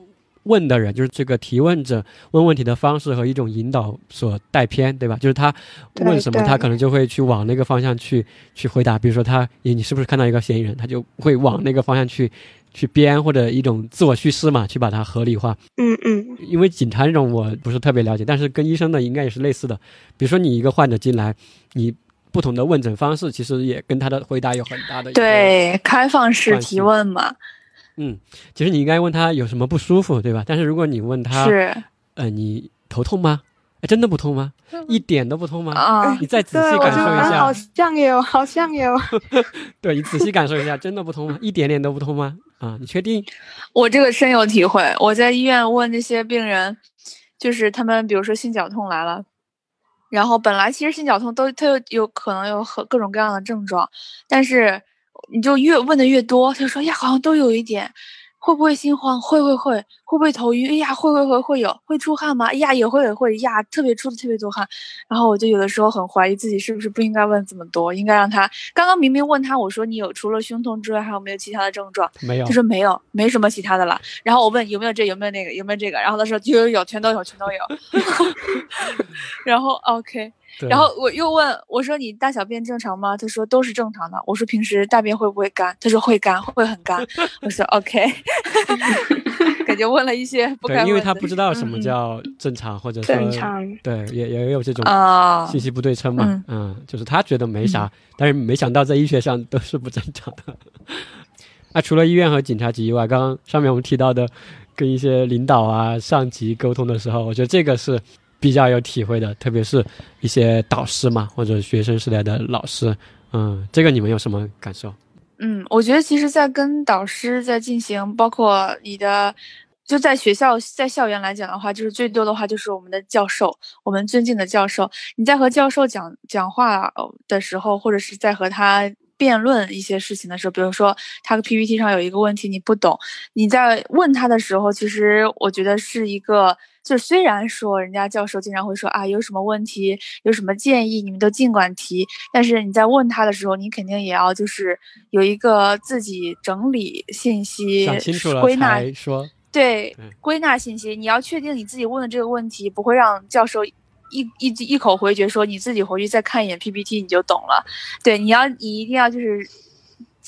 问的人，就是这个提问者问问题的方式和一种引导所带偏，对吧？就是他问什么，他可能就会去往那个方向去去回答。比如说，他你是不是看到一个嫌疑人，他就会往那个方向去。去编或者一种自我叙事嘛，去把它合理化。嗯嗯。因为警察这种我不是特别了解，但是跟医生的应该也是类似的。比如说你一个患者进来，你不同的问诊方式，其实也跟他的回答有很大的对开放式提问嘛。嗯，其实你应该问他有什么不舒服，对吧？但是如果你问他是呃你头痛吗？哎，真的不痛吗？一点都不痛吗？啊！你再仔细感受一下，好像有，好像有。对你仔细感受一下，真的不痛吗？一点点都不痛吗？啊，你确定？我这个深有体会。我在医院问那些病人，就是他们，比如说心绞痛来了，然后本来其实心绞痛都，他有有可能有很各种各样的症状，但是你就越问的越多，他就说呀，好像都有一点。会不会心慌？会会会，会不会头晕？哎呀，会会会会有，会出汗吗？哎呀，也会也会呀，特别出的特别多汗。然后我就有的时候很怀疑自己是不是不应该问这么多，应该让他刚刚明明问他，我说你有除了胸痛之外还有没有其他的症状？没有。他说没有，没什么其他的了。然后我问有没有这有没有那个有没有这个？然后他说有有有，全都有全都有。然后 OK。然后我又问我说：“你大小便正常吗？”他说：“都是正常的。”我说：“平时大便会不会干？”他说：“会干，会很干。”我说：“OK。”感觉问了一些不该问因为他不知道什么叫正常，或者说正常，对，也也有这种啊信息不对称嘛。嗯，就是他觉得没啥，但是没想到在医学上都是不正常的。那除了医院和警察局以外，刚刚上面我们提到的，跟一些领导啊、上级沟通的时候，我觉得这个是比较有体会的，特别是一些导师嘛，或者学生时代的老师，嗯，这个你们有什么感受？嗯，我觉得其实，在跟导师在进行，包括你的。就在学校，在校园来讲的话，就是最多的话就是我们的教授，我们尊敬的教授。你在和教授讲讲话的时候，或者是在和他辩论一些事情的时候，比如说他的 PPT 上有一个问题你不懂，你在问他的时候，其实我觉得是一个，就虽然说人家教授经常会说啊，有什么问题，有什么建议，你们都尽管提，但是你在问他的时候，你肯定也要就是有一个自己整理信息、归纳说。对，归纳信息，你要确定你自己问的这个问题不会让教授一一一口回绝，说你自己回去再看一眼 PPT 你就懂了。对，你要你一定要就是。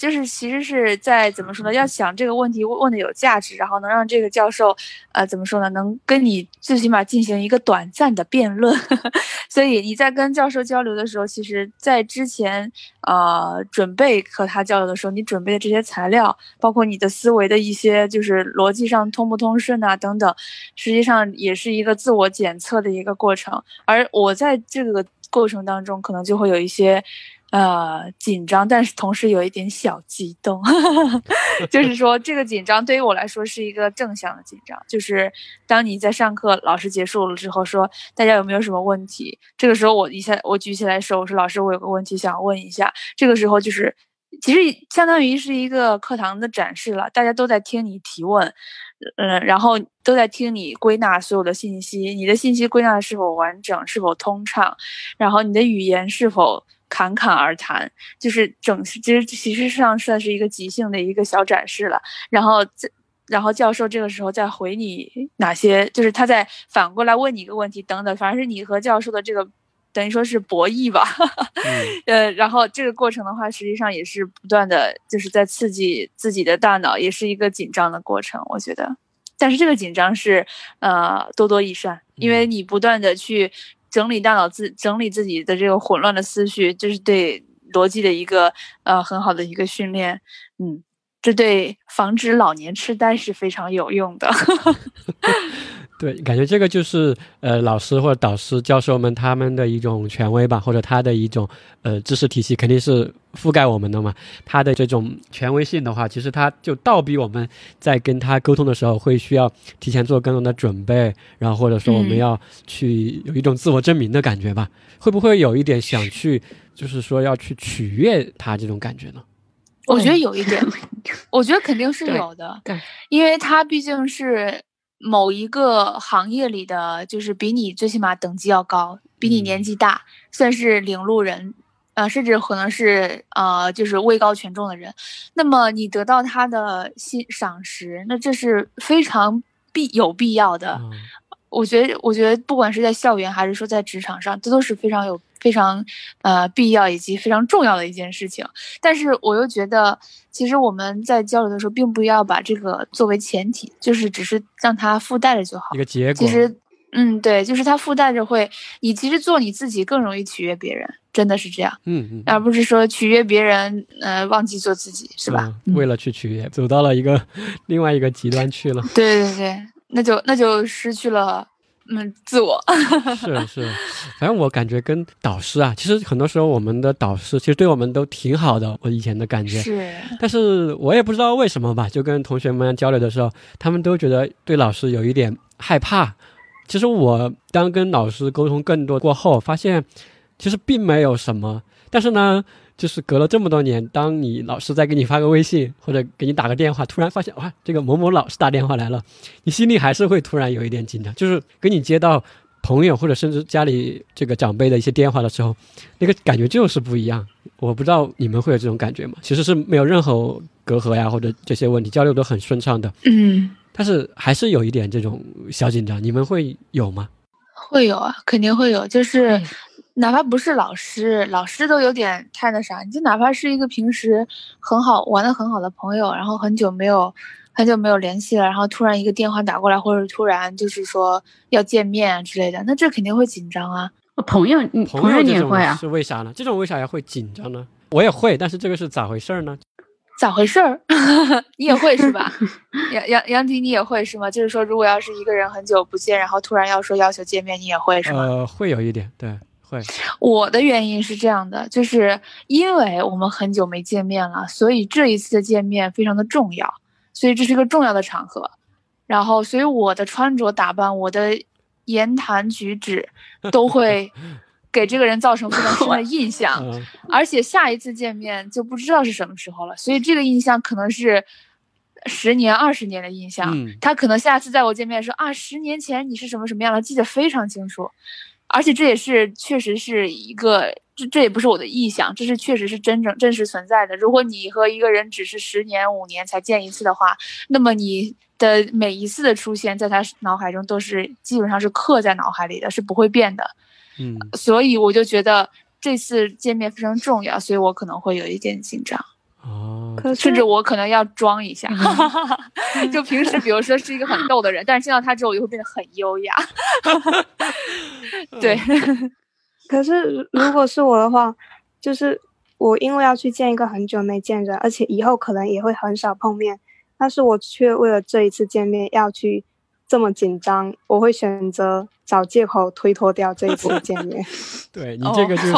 就是其实是在怎么说呢？要想这个问题问的有价值，然后能让这个教授，呃，怎么说呢？能跟你最起码进行一个短暂的辩论。所以你在跟教授交流的时候，其实，在之前呃准备和他交流的时候，你准备的这些材料，包括你的思维的一些就是逻辑上通不通顺啊等等，实际上也是一个自我检测的一个过程。而我在这个过程当中，可能就会有一些。呃，紧张，但是同时有一点小激动，就是说这个紧张对于我来说是一个正向的紧张。就是当你在上课，老师结束了之后说大家有没有什么问题，这个时候我一下我举起来手，我说老师我有个问题想问一下。这个时候就是其实相当于是一个课堂的展示了，大家都在听你提问，嗯，然后都在听你归纳所有的信息，你的信息归纳是否完整，是否通畅，然后你的语言是否。侃侃而谈，就是整，其实其实上算是一个即兴的一个小展示了。然后这，然后教授这个时候再回你哪些，就是他在反过来问你一个问题，等等，反正是你和教授的这个等于说是博弈吧。呃，然后这个过程的话，实际上也是不断的就是在刺激自己的大脑，也是一个紧张的过程，我觉得。但是这个紧张是呃多多益善，因为你不断的去。整理大脑自整理自己的这个混乱的思绪，就是对逻辑的一个呃很好的一个训练，嗯，这对防止老年痴呆是非常有用的。对，感觉这个就是呃，老师或者导师、教授们他们的一种权威吧，或者他的一种呃知识体系，肯定是覆盖我们的嘛。他的这种权威性的话，其实他就倒逼我们在跟他沟通的时候，会需要提前做更多的准备，然后或者说我们要去有一种自我证明的感觉吧。会不会有一点想去，就是说要去取悦他这种感觉呢？我觉得有一点，我觉得肯定是有的，对，因为他毕竟是。某一个行业里的，就是比你最起码等级要高，比你年纪大，算是领路人，呃，甚至可能是呃，就是位高权重的人。那么你得到他的欣赏识，那这是非常必有必要的。我觉得，我觉得不管是在校园还是说在职场上，这都是非常有。非常，呃，必要以及非常重要的一件事情，但是我又觉得，其实我们在交流的时候，并不要把这个作为前提，就是只是让它附带着就好。一个结果。其实，嗯，对，就是它附带着会，你其实做你自己更容易取悦别人，真的是这样。嗯嗯。而不是说取悦别人，呃，忘记做自己，是吧？为了去取悦，走到了一个 另外一个极端去了。对对对，那就那就失去了。嗯，自我 是是，反正我感觉跟导师啊，其实很多时候我们的导师其实对我们都挺好的。我以前的感觉是，但是我也不知道为什么吧，就跟同学们交流的时候，他们都觉得对老师有一点害怕。其实我当跟老师沟通更多过后，发现其实并没有什么，但是呢。就是隔了这么多年，当你老师再给你发个微信或者给你打个电话，突然发现哇，这个某某老师打电话来了，你心里还是会突然有一点紧张。就是跟你接到朋友或者甚至家里这个长辈的一些电话的时候，那个感觉就是不一样。我不知道你们会有这种感觉吗？其实是没有任何隔阂呀，或者这些问题交流都很顺畅的。嗯，但是还是有一点这种小紧张，你们会有吗？会有啊，肯定会有，就是。哪怕不是老师，老师都有点太那啥。你就哪怕是一个平时很好玩的很好的朋友，然后很久没有很久没有联系了，然后突然一个电话打过来，或者突然就是说要见面之类的，那这肯定会紧张啊。朋友，朋友你也会啊？是为啥呢？这种为啥要会紧张呢？我也会，但是这个是咋回事呢？咋回事儿？你也会是吧？杨杨杨迪，你也会是吗？就是说，如果要是一个人很久不见，然后突然要说要求见面，你也会是吗？呃，会有一点，对，会。我的原因是这样的，就是因为我们很久没见面了，所以这一次的见面非常的重要，所以这是一个重要的场合。然后，所以我的穿着打扮，我的言谈举止，都会。给这个人造成非常深的印 象，而且下一次见面就不知道是什么时候了，所以这个印象可能是十年、二十年的印象。他可能下次在我见面说啊，十年前你是什么什么样的，记得非常清楚。而且这也是确实是一个，这这也不是我的臆想，这是确实是真正真实存在的。如果你和一个人只是十年、五年才见一次的话，那么你的每一次的出现在他脑海中都是基本上是刻在脑海里的，是不会变的。嗯，所以我就觉得这次见面非常重要，所以我可能会有一点紧张哦，甚至我可能要装一下，就平时比如说是一个很逗的人，但是见到他之后，我就会变得很优雅。对，可是如果是我的话，就是我因为要去见一个很久没见人，而且以后可能也会很少碰面，但是我却为了这一次见面要去。这么紧张，我会选择找借口推脱掉这一次见面。对你这个就是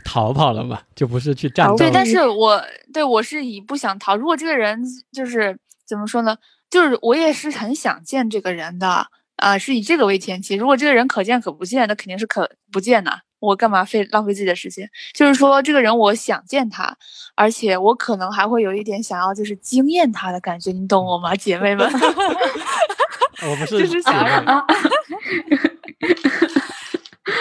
逃跑了嘛，就不是去战斗。对，但是我对我是以不想逃。如果这个人就是怎么说呢？就是我也是很想见这个人的啊，是以这个为前提。如果这个人可见可不见，那肯定是可不见的。我干嘛费浪费自己的时间？就是说，这个人我想见他，而且我可能还会有一点想要就是惊艳他的感觉，你懂我吗，姐妹们？我不是，就是想让，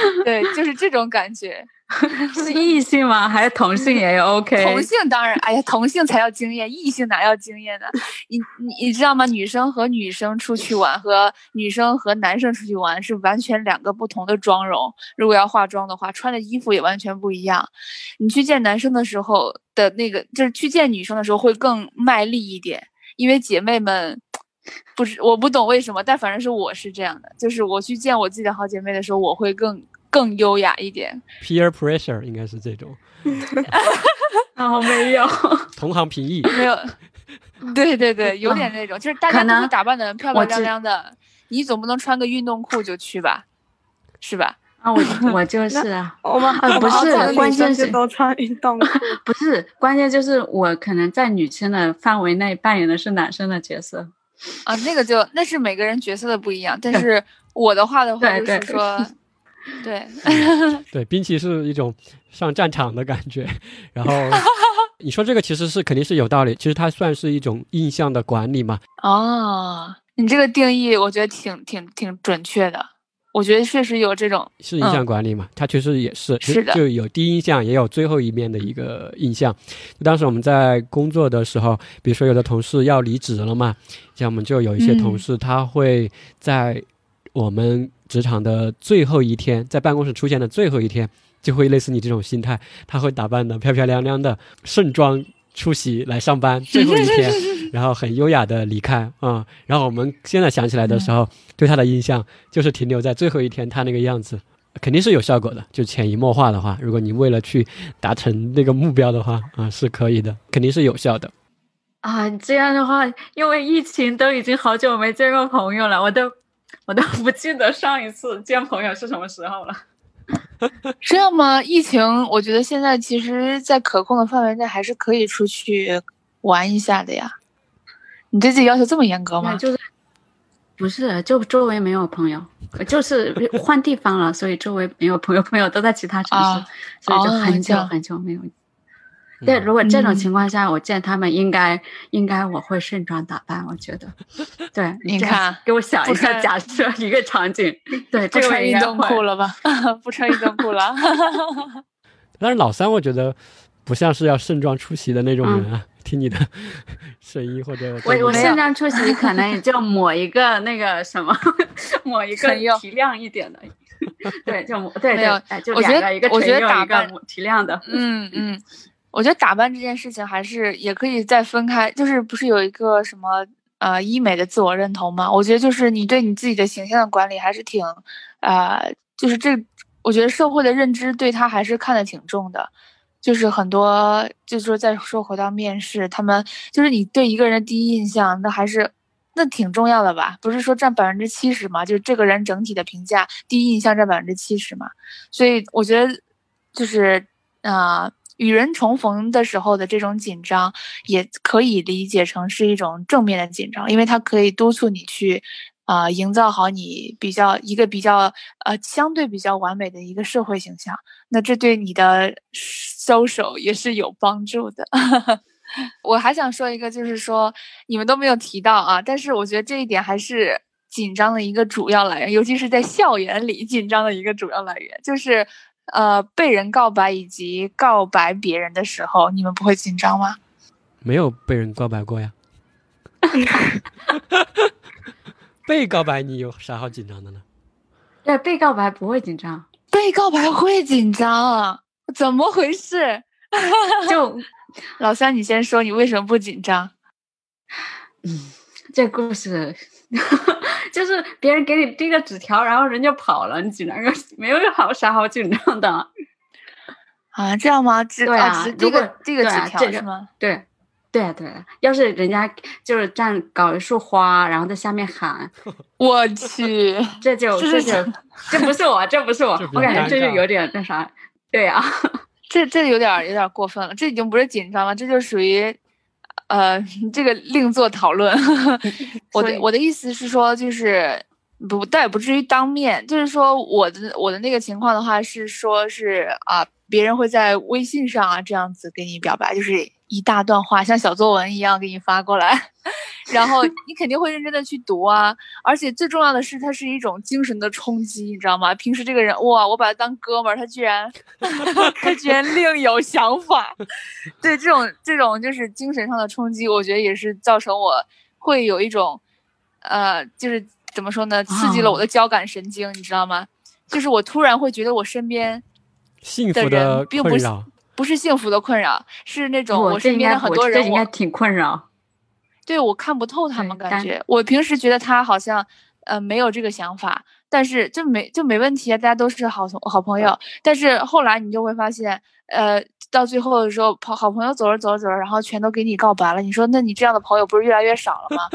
对，就是这种感觉。是异性吗？还是同性也 OK？同性当然，哎呀，同性才要经验，异性哪要经验呢？你你你知道吗？女生和女生出去玩，和女生和男生出去玩是完全两个不同的妆容。如果要化妆的话，穿的衣服也完全不一样。你去见男生的时候的那个，就是去见女生的时候会更卖力一点，因为姐妹们。不是，我不懂为什么，但反正是我是这样的，就是我去见我自己的好姐妹的时候，我会更更优雅一点。Peer pressure 应该是这种。啊，没有，同行评议没有。对对对，有点那种，就是大家都打扮的漂漂亮亮的，你总不能穿个运动裤就去吧，是吧？啊，我我就是啊，我们不是，关键是都穿运动裤，不是，关键就是我可能在女生的范围内扮演的是男生的角色。啊，那个就那是每个人角色的不一样，但 是我的话的话就是说，对 对，兵器是一种上战场的感觉，然后你说这个其实是肯定是有道理，其实它算是一种印象的管理嘛。哦，你这个定义我觉得挺挺挺准确的。我觉得确实有这种是印象管理嘛，它确实也是，是的，就有第一印象，也有最后一面的一个印象。当时我们在工作的时候，比如说有的同事要离职了嘛，像我们就有一些同事，他会在我们职场的最后一天，在办公室出现的最后一天，就会类似你这种心态，他会打扮的漂漂亮亮的，盛装出席来上班，最后一天。然后很优雅的离开啊，然后我们现在想起来的时候，对他的印象就是停留在最后一天他那个样子，肯定是有效果的。就潜移默化的话，如果你为了去达成那个目标的话啊，是可以的，肯定是有效的。啊，这样的话，因为疫情都已经好久没见过朋友了，我都我都不记得上一次见朋友是什么时候了。这样吗？疫情，我觉得现在其实，在可控的范围内，还是可以出去玩一下的呀。你对自己要求这么严格吗？就是，不是，就周围没有朋友，就是换地方了，所以周围没有朋友，朋友都在其他城市，所以就很久很久没有。对，如果这种情况下，我见他们，应该应该我会盛装打扮，我觉得。对，你看，给我想一下，假设一个场景，对，不穿运动裤了吧？不穿运动裤了。但是老三，我觉得不像是要盛装出席的那种人啊。听你的 声音或者我我现在出席，可能也就抹一个那个什么，抹一个提亮一点的，对，就对对，就两个一个我觉得打扮提亮的，嗯嗯，我觉得打扮这件事情还是也可以再分开，就是不是有一个什么呃医美的自我认同吗？我觉得就是你对你自己的形象的管理还是挺呃，就是这我觉得社会的认知对他还是看得挺重的。就是很多，就是说再说回到面试，他们就是你对一个人的第一印象，那还是那挺重要的吧？不是说占百分之七十嘛？就是这个人整体的评价，第一印象占百分之七十嘛？所以我觉得，就是啊，与人重逢的时候的这种紧张，也可以理解成是一种正面的紧张，因为它可以督促你去。啊，营造好你比较一个比较呃相对比较完美的一个社会形象，那这对你的收手也是有帮助的。我还想说一个，就是说你们都没有提到啊，但是我觉得这一点还是紧张的一个主要来源，尤其是在校园里紧张的一个主要来源，就是呃被人告白以及告白别人的时候，你们不会紧张吗？没有被人告白过呀。被告白你有啥好紧张的呢？对，被告白不会紧张，被告白会紧张啊？怎么回事？就 老三，你先说，你为什么不紧张？嗯，这故事 就是别人给你递个纸条，然后人家跑了，你紧张个没有好啥好紧张的啊？这样吗？对啊，这个这个纸条是吗？对。对啊，对啊，要是人家就是站搞一束花，然后在下面喊，我去，这就这就这不是我，这不是我，我感觉这就有点那啥，对啊，这这有点有点过分了，这已经不是紧张了，这就属于，呃，这个另作讨论。我的我的意思是说，就是不但也不至于当面，就是说我的我的那个情况的话是说是啊，别人会在微信上啊这样子给你表白，就是。一大段话像小作文一样给你发过来，然后你肯定会认真的去读啊。而且最重要的是，它是一种精神的冲击，你知道吗？平时这个人哇，我把他当哥们儿，他居然 他居然另有想法。对这种这种就是精神上的冲击，我觉得也是造成我会有一种呃，就是怎么说呢，刺激了我的交感神经，你知道吗？就是我突然会觉得我身边幸福的并不是。不是幸福的困扰，是那种我身边的很多人，我应该挺困扰。对我看不透他们，感觉我平时觉得他好像呃没有这个想法，但是就没就没问题啊，大家都是好同好朋友。但是后来你就会发现，呃，到最后的时候，朋好朋友走着走着走着，然后全都给你告白了。你说，那你这样的朋友不是越来越少了吗？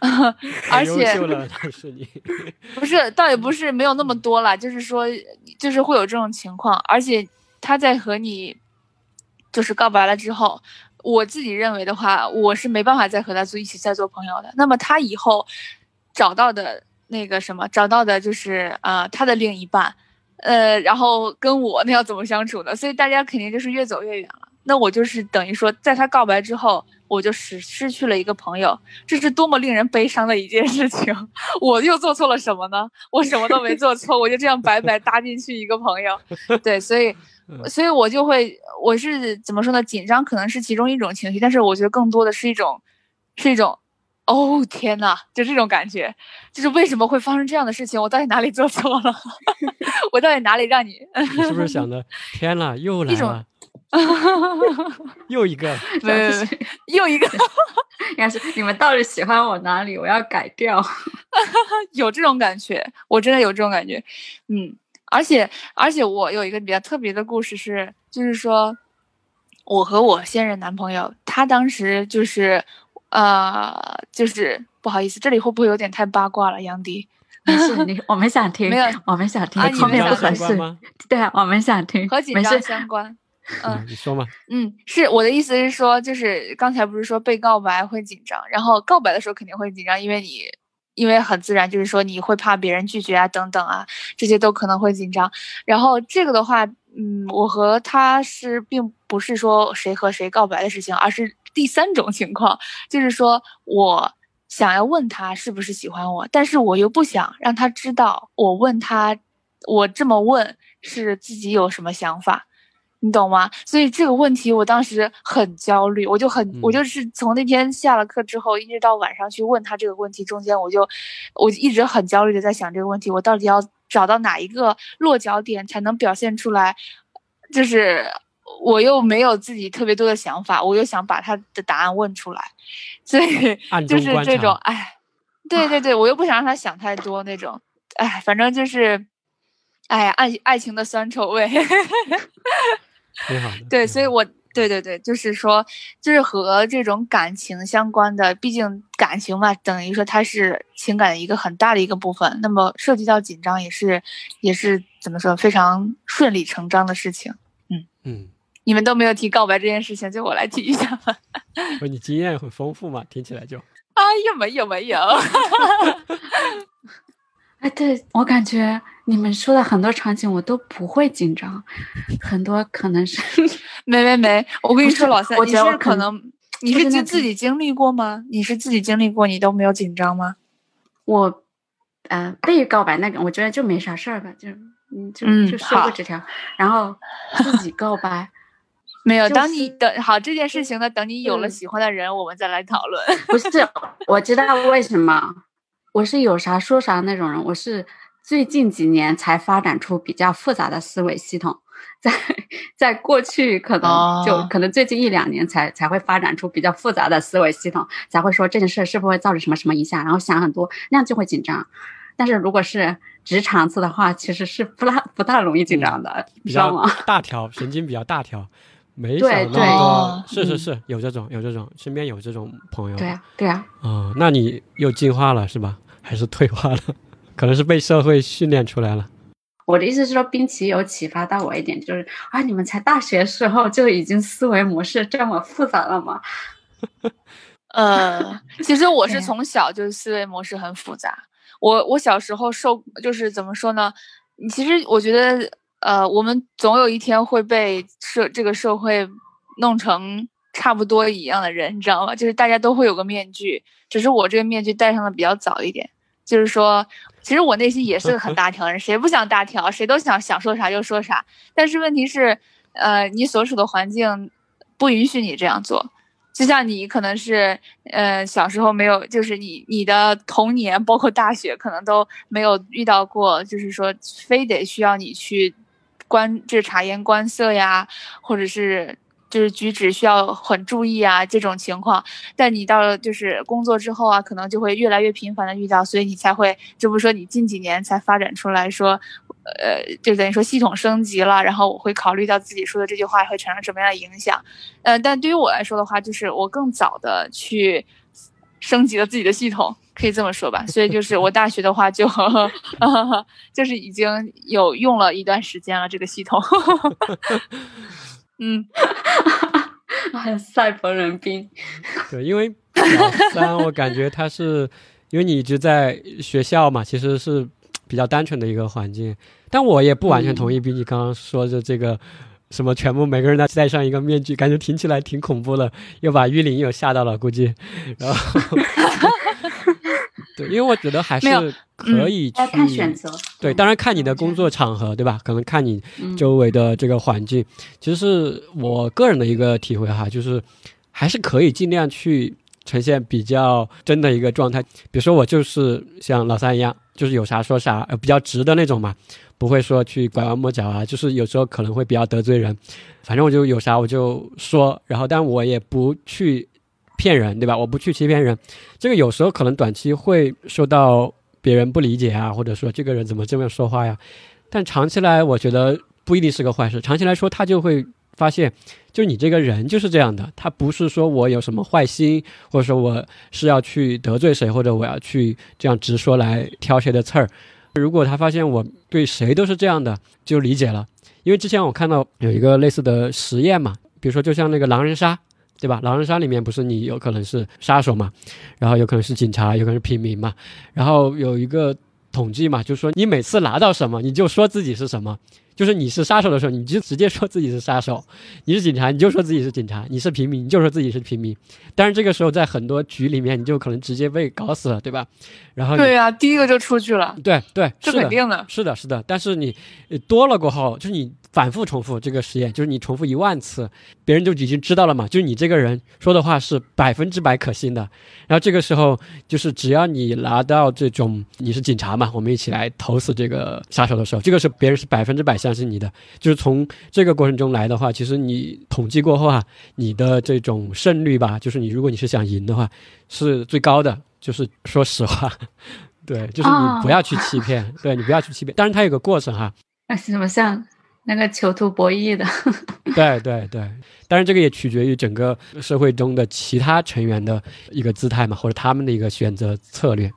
而且不是，倒也不是没有那么多了，就是说，就是会有这种情况，而且他在和你。就是告白了之后，我自己认为的话，我是没办法再和他做一起再做朋友的。那么他以后找到的那个什么，找到的就是呃他的另一半，呃，然后跟我那要怎么相处呢？所以大家肯定就是越走越远了。那我就是等于说，在他告白之后，我就失失去了一个朋友，这是多么令人悲伤的一件事情！我又做错了什么呢？我什么都没做错，我就这样白白搭进去一个朋友。对，所以。所以我就会，我是怎么说呢？紧张可能是其中一种情绪，但是我觉得更多的是一种，是一种，哦天呐，就这种感觉，就是为什么会发生这样的事情？我到底哪里做错了？我到底哪里让你？你是不是想的？天呐，又来了，又一个，又一个，应该是你们到底喜欢我哪里？我要改掉。有这种感觉，我真的有这种感觉，嗯。而且，而且我有一个比较特别的故事是，就是说，我和我现任男朋友，他当时就是，呃，就是不好意思，这里会不会有点太八卦了，杨迪？没事，你我们想听，没有，我们想听，后面不合适吗？对啊，我们想听，和紧张相关。嗯，你说嘛。嗯，是我的意思是说，就是刚才不是说被告白会紧张，然后告白的时候肯定会紧张，因为你。因为很自然，就是说你会怕别人拒绝啊，等等啊，这些都可能会紧张。然后这个的话，嗯，我和他是并不是说谁和谁告白的事情，而是第三种情况，就是说我想要问他是不是喜欢我，但是我又不想让他知道我问他，我这么问是自己有什么想法。你懂吗？所以这个问题我当时很焦虑，我就很，我就是从那天下了课之后，一直到晚上去问他这个问题，中间我就，我一直很焦虑的在想这个问题，我到底要找到哪一个落脚点才能表现出来，就是我又没有自己特别多的想法，我又想把他的答案问出来，所以 就是这种，哎，对对对，我又不想让他想太多那种，哎，反正就是，哎呀，爱爱情的酸臭味。挺好的。对，所以我对对对，就是说，就是和这种感情相关的，毕竟感情嘛，等于说它是情感的一个很大的一个部分。那么涉及到紧张，也是也是怎么说，非常顺理成章的事情。嗯嗯，你们都没有提告白这件事情，就我来提一下吧。不，你经验很丰富嘛，听起来就。哎 呀，没有没有。哎，对我感觉你们说的很多场景我都不会紧张，很多可能是 没没没。我跟你说，老三，我觉得可能你是经自己经历过吗？你是自己经历过，你都没有紧张吗？我，呃，被告白那个，我觉得就没啥事儿吧，就嗯就就收个纸条，然后自己告白。没有，等你等好这件事情呢，等你有了喜欢的人，我们再来讨论。不是，我知道为什么，我是有啥说啥那种人。我是最近几年才发展出比较复杂的思维系统，在在过去可能就可能最近一两年才才会发展出比较复杂的思维系统，才会说这件事是不是会造成什么什么影响，然后想很多，那样就会紧张。但是如果是直肠子的话，其实是不大不大容易紧张的，知道吗？大条神经比较大条。没想那么多，是是是，有这种有这种，身边有这种朋友。对啊，对啊。啊，那你又进化了是吧？还是退化了？可能是被社会训练出来了。我的意思是说，冰淇有启发到我一点，就是啊，你们才大学时候就已经思维模式这么复杂了吗？呃，其实我是从小就思维模式很复杂。我我小时候受就是怎么说呢？其实我觉得。呃，我们总有一天会被社这个社会弄成差不多一样的人，你知道吗？就是大家都会有个面具，只是我这个面具戴上的比较早一点。就是说，其实我内心也是个很 大条人，谁不想大条？谁都想想说啥就说啥。但是问题是，呃，你所处的环境不允许你这样做。就像你可能是，呃，小时候没有，就是你你的童年，包括大学，可能都没有遇到过，就是说非得需要你去。观就是察言观色呀，或者是就是举止需要很注意啊这种情况，但你到了就是工作之后啊，可能就会越来越频繁的遇到，所以你才会，这不说你近几年才发展出来说，呃，就等于说系统升级了，然后我会考虑到自己说的这句话会产生什么样的影响，呃，但对于我来说的话，就是我更早的去升级了自己的系统。可以这么说吧，所以就是我大学的话就，就是已经有用了一段时间了这个系统，嗯，赛博人兵，对，因为老三我感觉他是，因为你一直在学校嘛，其实是比较单纯的一个环境，但我也不完全同意，比你刚刚说的这个什么全部每个人都戴上一个面具，感觉听起来挺恐怖的，又把玉林又吓到了，估计，然后。对，因为我觉得还是可以去看选择。对，当然看你的工作场合，对吧？可能看你周围的这个环境。其实是我个人的一个体会哈，就是还是可以尽量去呈现比较真的一个状态。比如说我就是像老三一样，就是有啥说啥，呃，比较直的那种嘛，不会说去拐弯抹角啊。就是有时候可能会比较得罪人，反正我就有啥我就说，然后但我也不去。骗人对吧？我不去欺骗人，这个有时候可能短期会受到别人不理解啊，或者说这个人怎么这么说话呀？但长期来，我觉得不一定是个坏事。长期来说，他就会发现，就你这个人就是这样的。他不是说我有什么坏心，或者说我是要去得罪谁，或者我要去这样直说来挑谁的刺儿。如果他发现我对谁都是这样的，就理解了。因为之前我看到有一个类似的实验嘛，比如说就像那个狼人杀。对吧？狼人杀里面不是你有可能是杀手嘛，然后有可能是警察，有可能是平民嘛，然后有一个统计嘛，就是说你每次拿到什么，你就说自己是什么。就是你是杀手的时候，你就直接说自己是杀手；你是警察，你就说自己是警察；你是平民，你就说自己是平民。但是这个时候，在很多局里面，你就可能直接被搞死了，对吧？然后对呀，第一个就出去了。对对，是肯定的。是的，是的。但是你多了过后，就是你反复重复这个实验，就是你重复一万次，别人就已经知道了嘛。就是你这个人说的话是百分之百可信的。然后这个时候，就是只要你拿到这种你是警察嘛，我们一起来投死这个杀手的时候，这个是别人是百分之百相。信你的，就是从这个过程中来的话，其实你统计过后啊，你的这种胜率吧，就是你如果你是想赢的话，是最高的。就是说实话，对，就是你不要去欺骗，对你不要去欺骗。当然，它有个过程哈。那是什么像那个囚徒博弈的。对对对，当然这个也取决于整个社会中的其他成员的一个姿态嘛，或者他们的一个选择策略。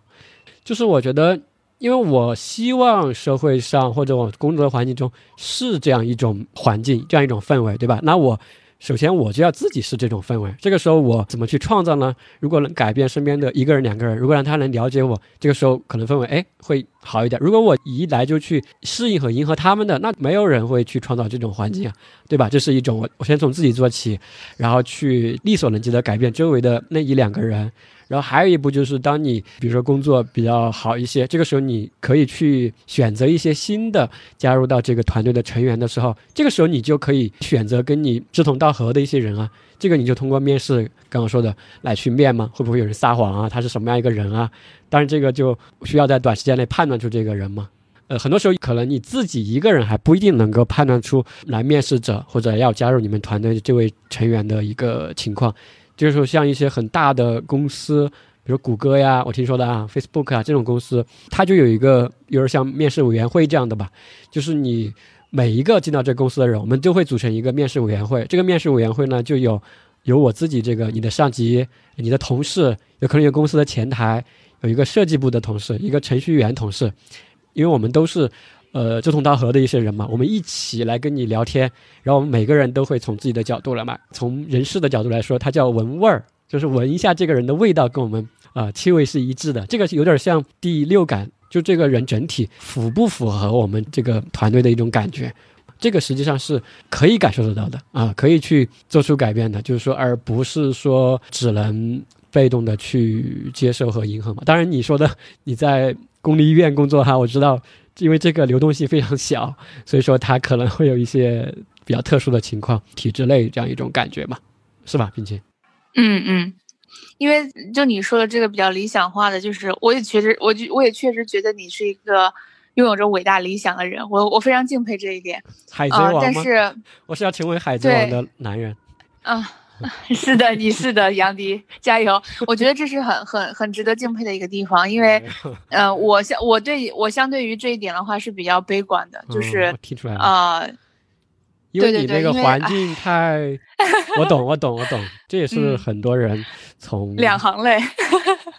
就是我觉得，因为我希望社会上或者我工作的环境中是这样一种环境，这样一种氛围，对吧？那我。首先，我就要自己是这种氛围。这个时候，我怎么去创造呢？如果能改变身边的一个人、两个人，如果让他能了解我，这个时候可能氛围哎会好一点。如果我一来就去适应和迎合他们的，那没有人会去创造这种环境啊，对吧？这是一种我我先从自己做起，然后去力所能及的改变周围的那一两个人。然后还有一步就是，当你比如说工作比较好一些，这个时候你可以去选择一些新的加入到这个团队的成员的时候，这个时候你就可以选择跟你志同道合的一些人啊。这个你就通过面试刚刚说的来去面嘛，会不会有人撒谎啊？他是什么样一个人啊？当然这个就需要在短时间内判断出这个人嘛。呃，很多时候可能你自己一个人还不一定能够判断出来面试者或者要加入你们团队这位成员的一个情况。就是说，像一些很大的公司，比如谷歌呀，我听说的啊，Facebook 啊这种公司，它就有一个有点像面试委员会这样的吧。就是你每一个进到这公司的人，我们就会组成一个面试委员会。这个面试委员会呢，就有有我自己这个你的上级、你的同事，有可能有公司的前台，有一个设计部的同事，一个程序员同事，因为我们都是。呃，志同道合的一些人嘛，我们一起来跟你聊天，然后我们每个人都会从自己的角度来嘛，从人事的角度来说，它叫闻味儿，就是闻一下这个人的味道跟我们啊气味是一致的，这个有点像第六感，就这个人整体符不符合我们这个团队的一种感觉，这个实际上是可以感受得到的啊，可以去做出改变的，就是说，而不是说只能被动的去接受和迎合嘛。当然，你说的你在公立医院工作哈，我知道。因为这个流动性非常小，所以说它可能会有一些比较特殊的情况，体制内这样一种感觉嘛，是吧，并且，嗯嗯，因为就你说的这个比较理想化的，就是我也确实，我就我也确实觉得你是一个拥有着伟大理想的人，我我非常敬佩这一点。海贼王但是我是要成为海贼王的男人。啊。是的，你是的，杨迪，加油！我觉得这是很很很值得敬佩的一个地方，因为，呃，我相我对我相对于这一点的话是比较悲观的，就是听出来啊，因为你那个环境太，我懂，我懂，我懂，这也 是很多人从两行泪，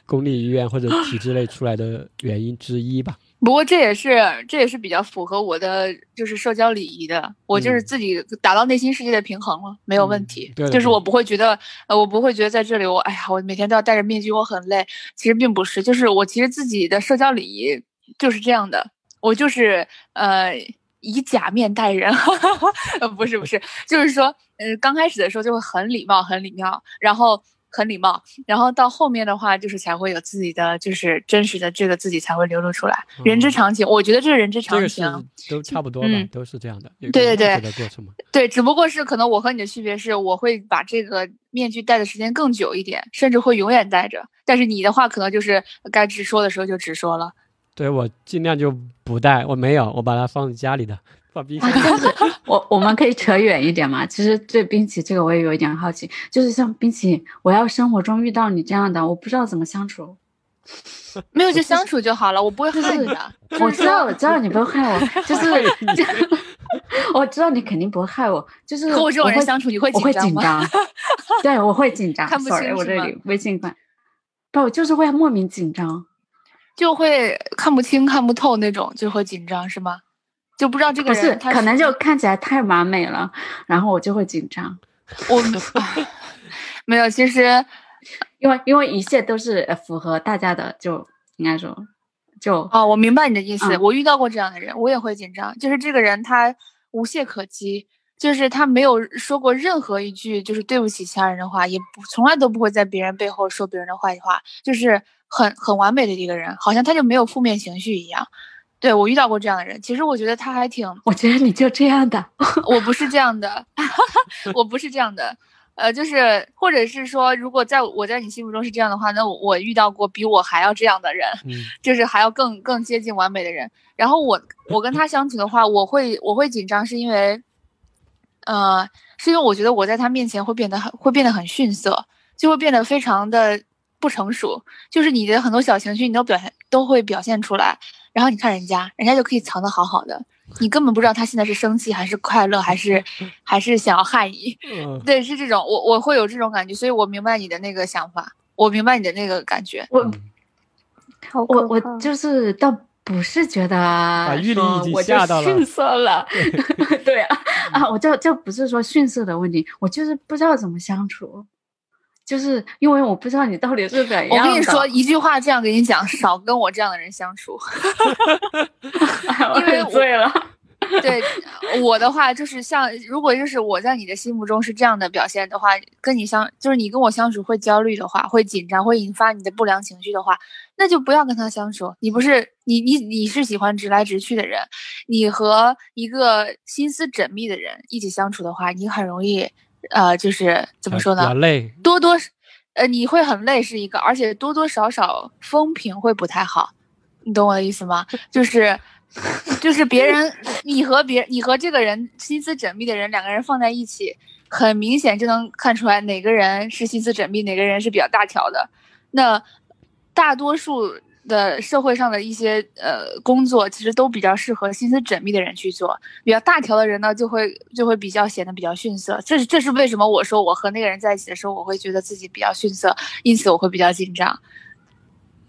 公立医院或者体制内出来的原因之一吧。不过这也是这也是比较符合我的就是社交礼仪的，我就是自己达到内心世界的平衡了，没有问题。对就是我不会觉得，呃，我不会觉得在这里我，哎呀，我每天都要戴着面具，我很累。其实并不是，就是我其实自己的社交礼仪就是这样的，我就是呃以假面待人，呃 不是不是，就是说，呃刚开始的时候就会很礼貌很礼貌，然后。很礼貌，然后到后面的话，就是才会有自己的，就是真实的这个自己才会流露出来。人之常情，我觉得这是人之常情，都差不多吧，都是这样的。对对对，对，只不过是可能我和你的区别是，我会把这个面具戴的时间更久一点，甚至会永远戴着。但是你的话，可能就是该直说的时候就直说了。对我尽量就不戴，我没有，我把它放在家里的。放冰箱。我我们可以扯远一点嘛？其实对冰淇这个我也有一点好奇，就是像冰淇，我要生活中遇到你这样的，我不知道怎么相处。没有就相处就好了，我不会害你的。我知道，我知道你不会害我，就是 我知道你肯定不会害我，就是和我这种人相处你会紧张吗？对，我会紧张。看不清我这里微信关，不，就是会莫名紧张，就会看不清、看不透那种，就会紧张，是吗？就不知道这个人，可能就看起来太完美了，然后我就会紧张。我 没有，其实因为因为一切都是符合大家的，就应该说就哦，我明白你的意思。我遇到过这样的人，我也会紧张。就是这个人他无懈可击，就是他没有说过任何一句就是对不起其他人的话，也不从来都不会在别人背后说别人的坏话，就是很很完美的一个人，好像他就没有负面情绪一样。对我遇到过这样的人，其实我觉得他还挺……我觉得你就这样的，我不是这样的，我不是这样的，呃，就是或者是说，如果在我在你心目中是这样的话，那我遇到过比我还要这样的人，就是还要更更接近完美的人。然后我 我跟他相处的话，我会我会紧张，是因为，呃，是因为我觉得我在他面前会变得很会变得很逊色，就会变得非常的不成熟，就是你的很多小情绪你都表现都会表现出来。然后你看人家，人家就可以藏得好好的，你根本不知道他现在是生气还是快乐，还是 还是想要害你。对，是这种，我我会有这种感觉，所以我明白你的那个想法，我明白你的那个感觉。我我我就是倒不是觉得把玉林已经吓到了，逊色了。对啊啊，我就就不是说逊色的问题，我就是不知道怎么相处。就是因为我不知道你到底是怎样。我跟你说一句话，这样跟你讲，少跟我这样的人相处。因为醉了。对我的话，就是像如果就是我在你的心目中是这样的表现的话，跟你相就是你跟我相处会焦虑的话，会紧张，会引发你的不良情绪的话，那就不要跟他相处。你不是你你你是喜欢直来直去的人，你和一个心思缜密的人一起相处的话，你很容易。呃，就是怎么说呢？累，多多，呃，你会很累是一个，而且多多少少风评会不太好，你懂我的意思吗？就是，就是别人，你和别，你和这个人心思缜密的人，两个人放在一起，很明显就能看出来哪个人是心思缜密，哪个人是比较大条的。那大多数。的社会上的一些呃工作，其实都比较适合心思缜密的人去做。比较大条的人呢，就会就会比较显得比较逊色。这是这是为什么？我说我和那个人在一起的时候，我会觉得自己比较逊色，因此我会比较紧张。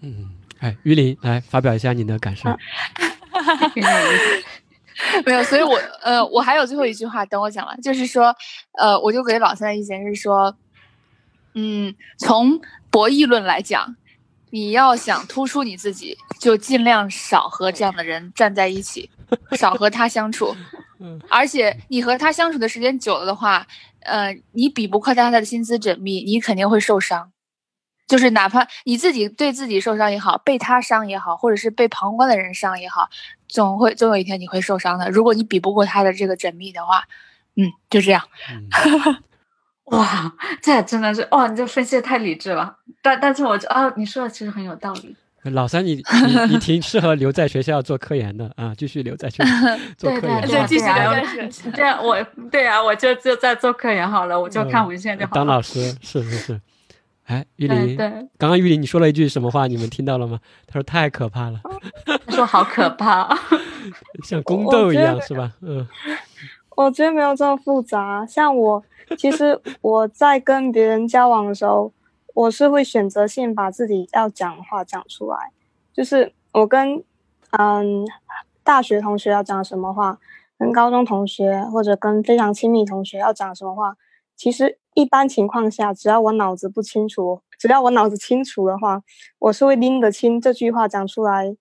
嗯，哎，于林来发表一下你的感受。没有，所以我呃，我还有最后一句话等我讲完，就是说，呃，我就给老三的意见是说，嗯，从博弈论来讲。你要想突出你自己，就尽量少和这样的人站在一起，少和他相处。而且你和他相处的时间久了的话，呃，你比不过他的心思缜密，你肯定会受伤。就是哪怕你自己对自己受伤也好，被他伤也好，或者是被旁观的人伤也好，总会总有一天你会受伤的。如果你比不过他的这个缜密的话，嗯，就这样。哇，这真的是哇！你这分析的太理智了，但但是我啊，你说的其实很有道理。老三，你你你挺适合留在学校做科研的啊，继续留在学校 做科研，对，继续留在学校。这样我对啊，我就就在做科研好了，我就看文献就好了。当老师是是是。哎，玉林，对，刚刚玉林你说了一句什么话？你们听到了吗？他说太可怕了。他说好可怕，像宫斗一样是吧？嗯。我觉得没有这么复杂，像我。其实我在跟别人交往的时候，我是会选择性把自己要讲的话讲出来。就是我跟嗯大学同学要讲什么话，跟高中同学或者跟非常亲密同学要讲什么话，其实一般情况下，只要我脑子不清楚，只要我脑子清楚的话，我是会拎得清这句话讲出来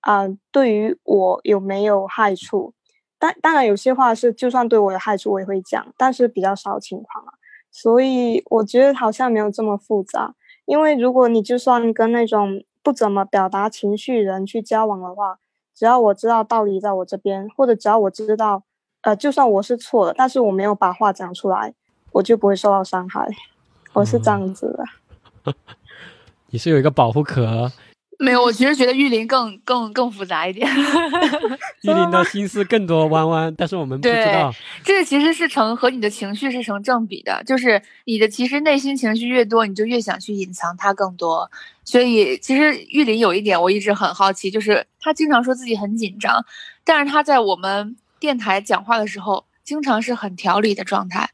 啊，对于我有没有害处。当当然，有些话是就算对我有害处，我也会讲，但是比较少情况啊。所以我觉得好像没有这么复杂。因为如果你就算跟那种不怎么表达情绪人去交往的话，只要我知道道理在我这边，或者只要我知道，呃，就算我是错了，但是我没有把话讲出来，我就不会受到伤害。我是这样子的。你是有一个保护壳。没有，我其实觉得玉林更更更复杂一点。玉林的心思更多弯弯，但是我们不知道。这个其实是成和你的情绪是成正比的，就是你的其实内心情绪越多，你就越想去隐藏它更多。所以其实玉林有一点我一直很好奇，就是他经常说自己很紧张，但是他在我们电台讲话的时候，经常是很条理的状态，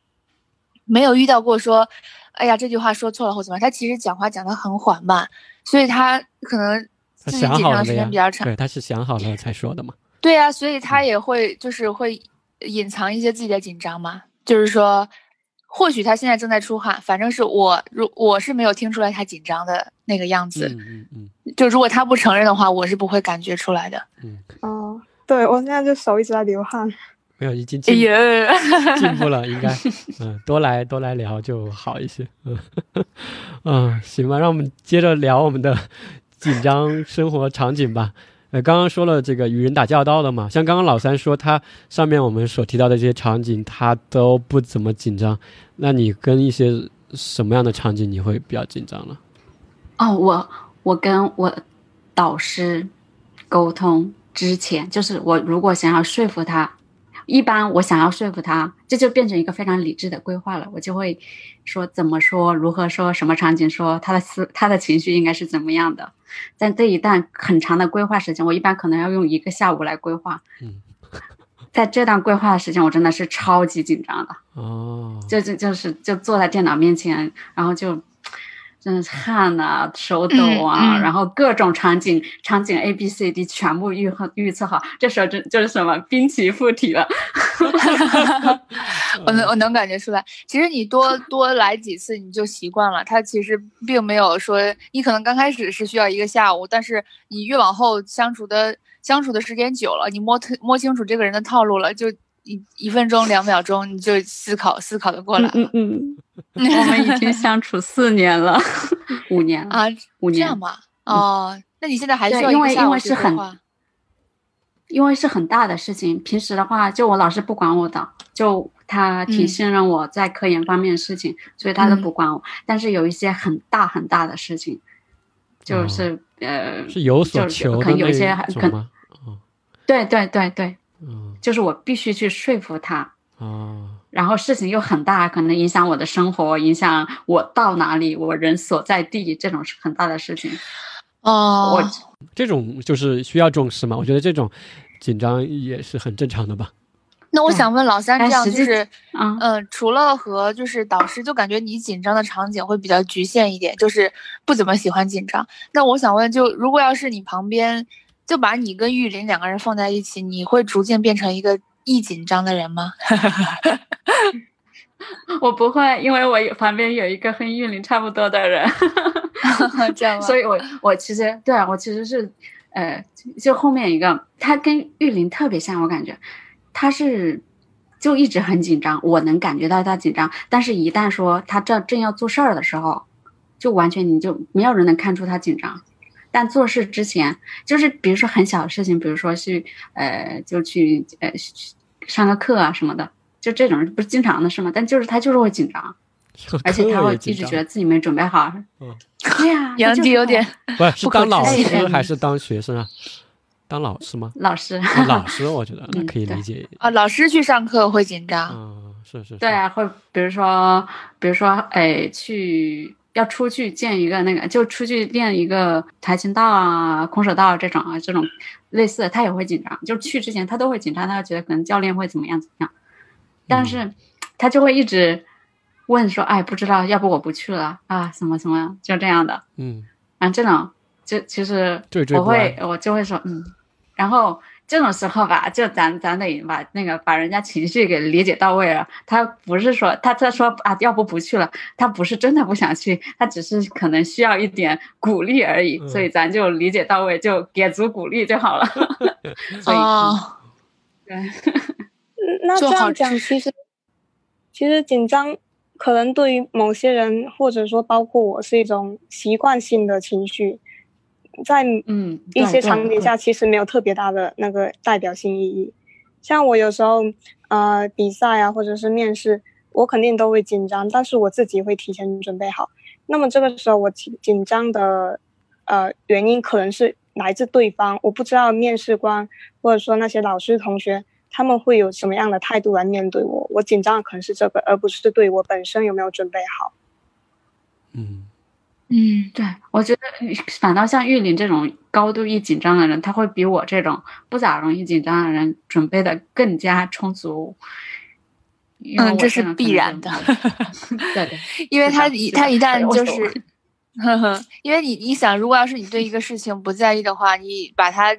没有遇到过说，哎呀这句话说错了或怎么样。他其实讲话讲得很缓慢。所以他可能自己紧张时间比较长，对，他是想好了才说的嘛。对呀，所以他也会就是会隐藏一些自己的紧张嘛。就是说，或许他现在正在出汗，反正是我如我是没有听出来他紧张的那个样子。嗯嗯。就如果他不承认的话，我是不会感觉出来的。嗯。哦，对我现在就手一直在流汗。没有，已经进 进步了，应该，嗯，多来多来聊就好一些，嗯，嗯，行吧，让我们接着聊我们的紧张生活场景吧。呃，刚刚说了这个与人打交道的嘛，像刚刚老三说他上面我们所提到的这些场景，他都不怎么紧张。那你跟一些什么样的场景你会比较紧张呢？哦，我我跟我导师沟通之前，就是我如果想要说服他。一般我想要说服他，这就变成一个非常理智的规划了。我就会说怎么说，如何说，什么场景说，他的思他的情绪应该是怎么样的。在这一段很长的规划时间，我一般可能要用一个下午来规划。嗯，在这段规划的时间，我真的是超级紧张的。哦，就就就是就坐在电脑面前，然后就。真的是汗呐，手抖啊，然后各种场景，场景 A B C D 全部预预测好，这时候就就是什么兵棋附体了。我能我能感觉出来，其实你多多来几次你就习惯了。他其实并没有说，你可能刚开始是需要一个下午，但是你越往后相处的相处的时间久了，你摸摸清楚这个人的套路了，就。一一分钟两秒钟你就思考思考的过来，嗯嗯，我们已经相处四年了，五年啊，五年这样吧？哦，那你现在还需要因为因为是很，因为是很大的事情。平时的话，就我老师不管我的，就他挺信任我在科研方面的事情，所以他都不管我。但是有一些很大很大的事情，就是呃，是有所求的有一些很吗？对对对对。嗯，就是我必须去说服他，哦，然后事情又很大，可能影响我的生活，影响我到哪里，我人所在地，这种是很大的事情。哦，我这种就是需要重视嘛？我觉得这种紧张也是很正常的吧。那我想问老三，这样就是，嗯嗯，除了和就是导师，就感觉你紧张的场景会比较局限一点，就是不怎么喜欢紧张。那我想问，就如果要是你旁边。就把你跟玉林两个人放在一起，你会逐渐变成一个易紧张的人吗？我不会，因为我有旁边有一个和玉林差不多的人，这样，所以我我其实对啊，我其实是呃，就后面一个他跟玉林特别像，我感觉他是就一直很紧张，我能感觉到他紧张，但是一旦说他正正要做事儿的时候，就完全你就没有人能看出他紧张。但做事之前，就是比如说很小的事情，比如说去呃，就去呃上个课啊什么的，就这种不是经常的事吗？但就是他就是会紧张，而且他会一直觉得自己没准备好。嗯，对呀，杨迪有点不是是当老师还是当学生啊？当老师吗？老师，老师，我觉得那可以理解啊。老师去上课会紧张，嗯，是是，对啊，会比如说，比如说，哎，去。要出去见一个那个，就出去练一个跆拳道啊、空手道这种啊，这种类似的，他也会紧张。就去之前他都会紧张，他觉得可能教练会怎么样怎么样，但是他就会一直问说：“哎，不知道，要不我不去了啊？什么什么，就这样的。”嗯，啊，这种就其实我会我就会说嗯，然后。这种时候吧，就咱咱得把那个把人家情绪给理解到位了。他不是说他他说啊，要不不去了，他不是真的不想去，他只是可能需要一点鼓励而已。所以咱就理解到位，就给足鼓励就好了。所以，对，那这样讲，其实其实紧张可能对于某些人，或者说包括我，是一种习惯性的情绪。在嗯一些场景下，其实没有特别大的那个代表性意义。像我有时候呃比赛啊，或者是面试，我肯定都会紧张，但是我自己会提前准备好。那么这个时候我紧紧张的呃原因可能是来自对方，我不知道面试官或者说那些老师同学他们会有什么样的态度来面对我。我紧张的可能是这个，而不是对我本身有没有准备好。嗯。嗯，对，我觉得反倒像玉林这种高度易紧张的人，他会比我这种不咋容易紧张的人准备的更加充足。嗯，这是必然的。对对，因为他一他一旦就是，呵呵，因为你你想，如果要是你对一个事情不在意的话，你把他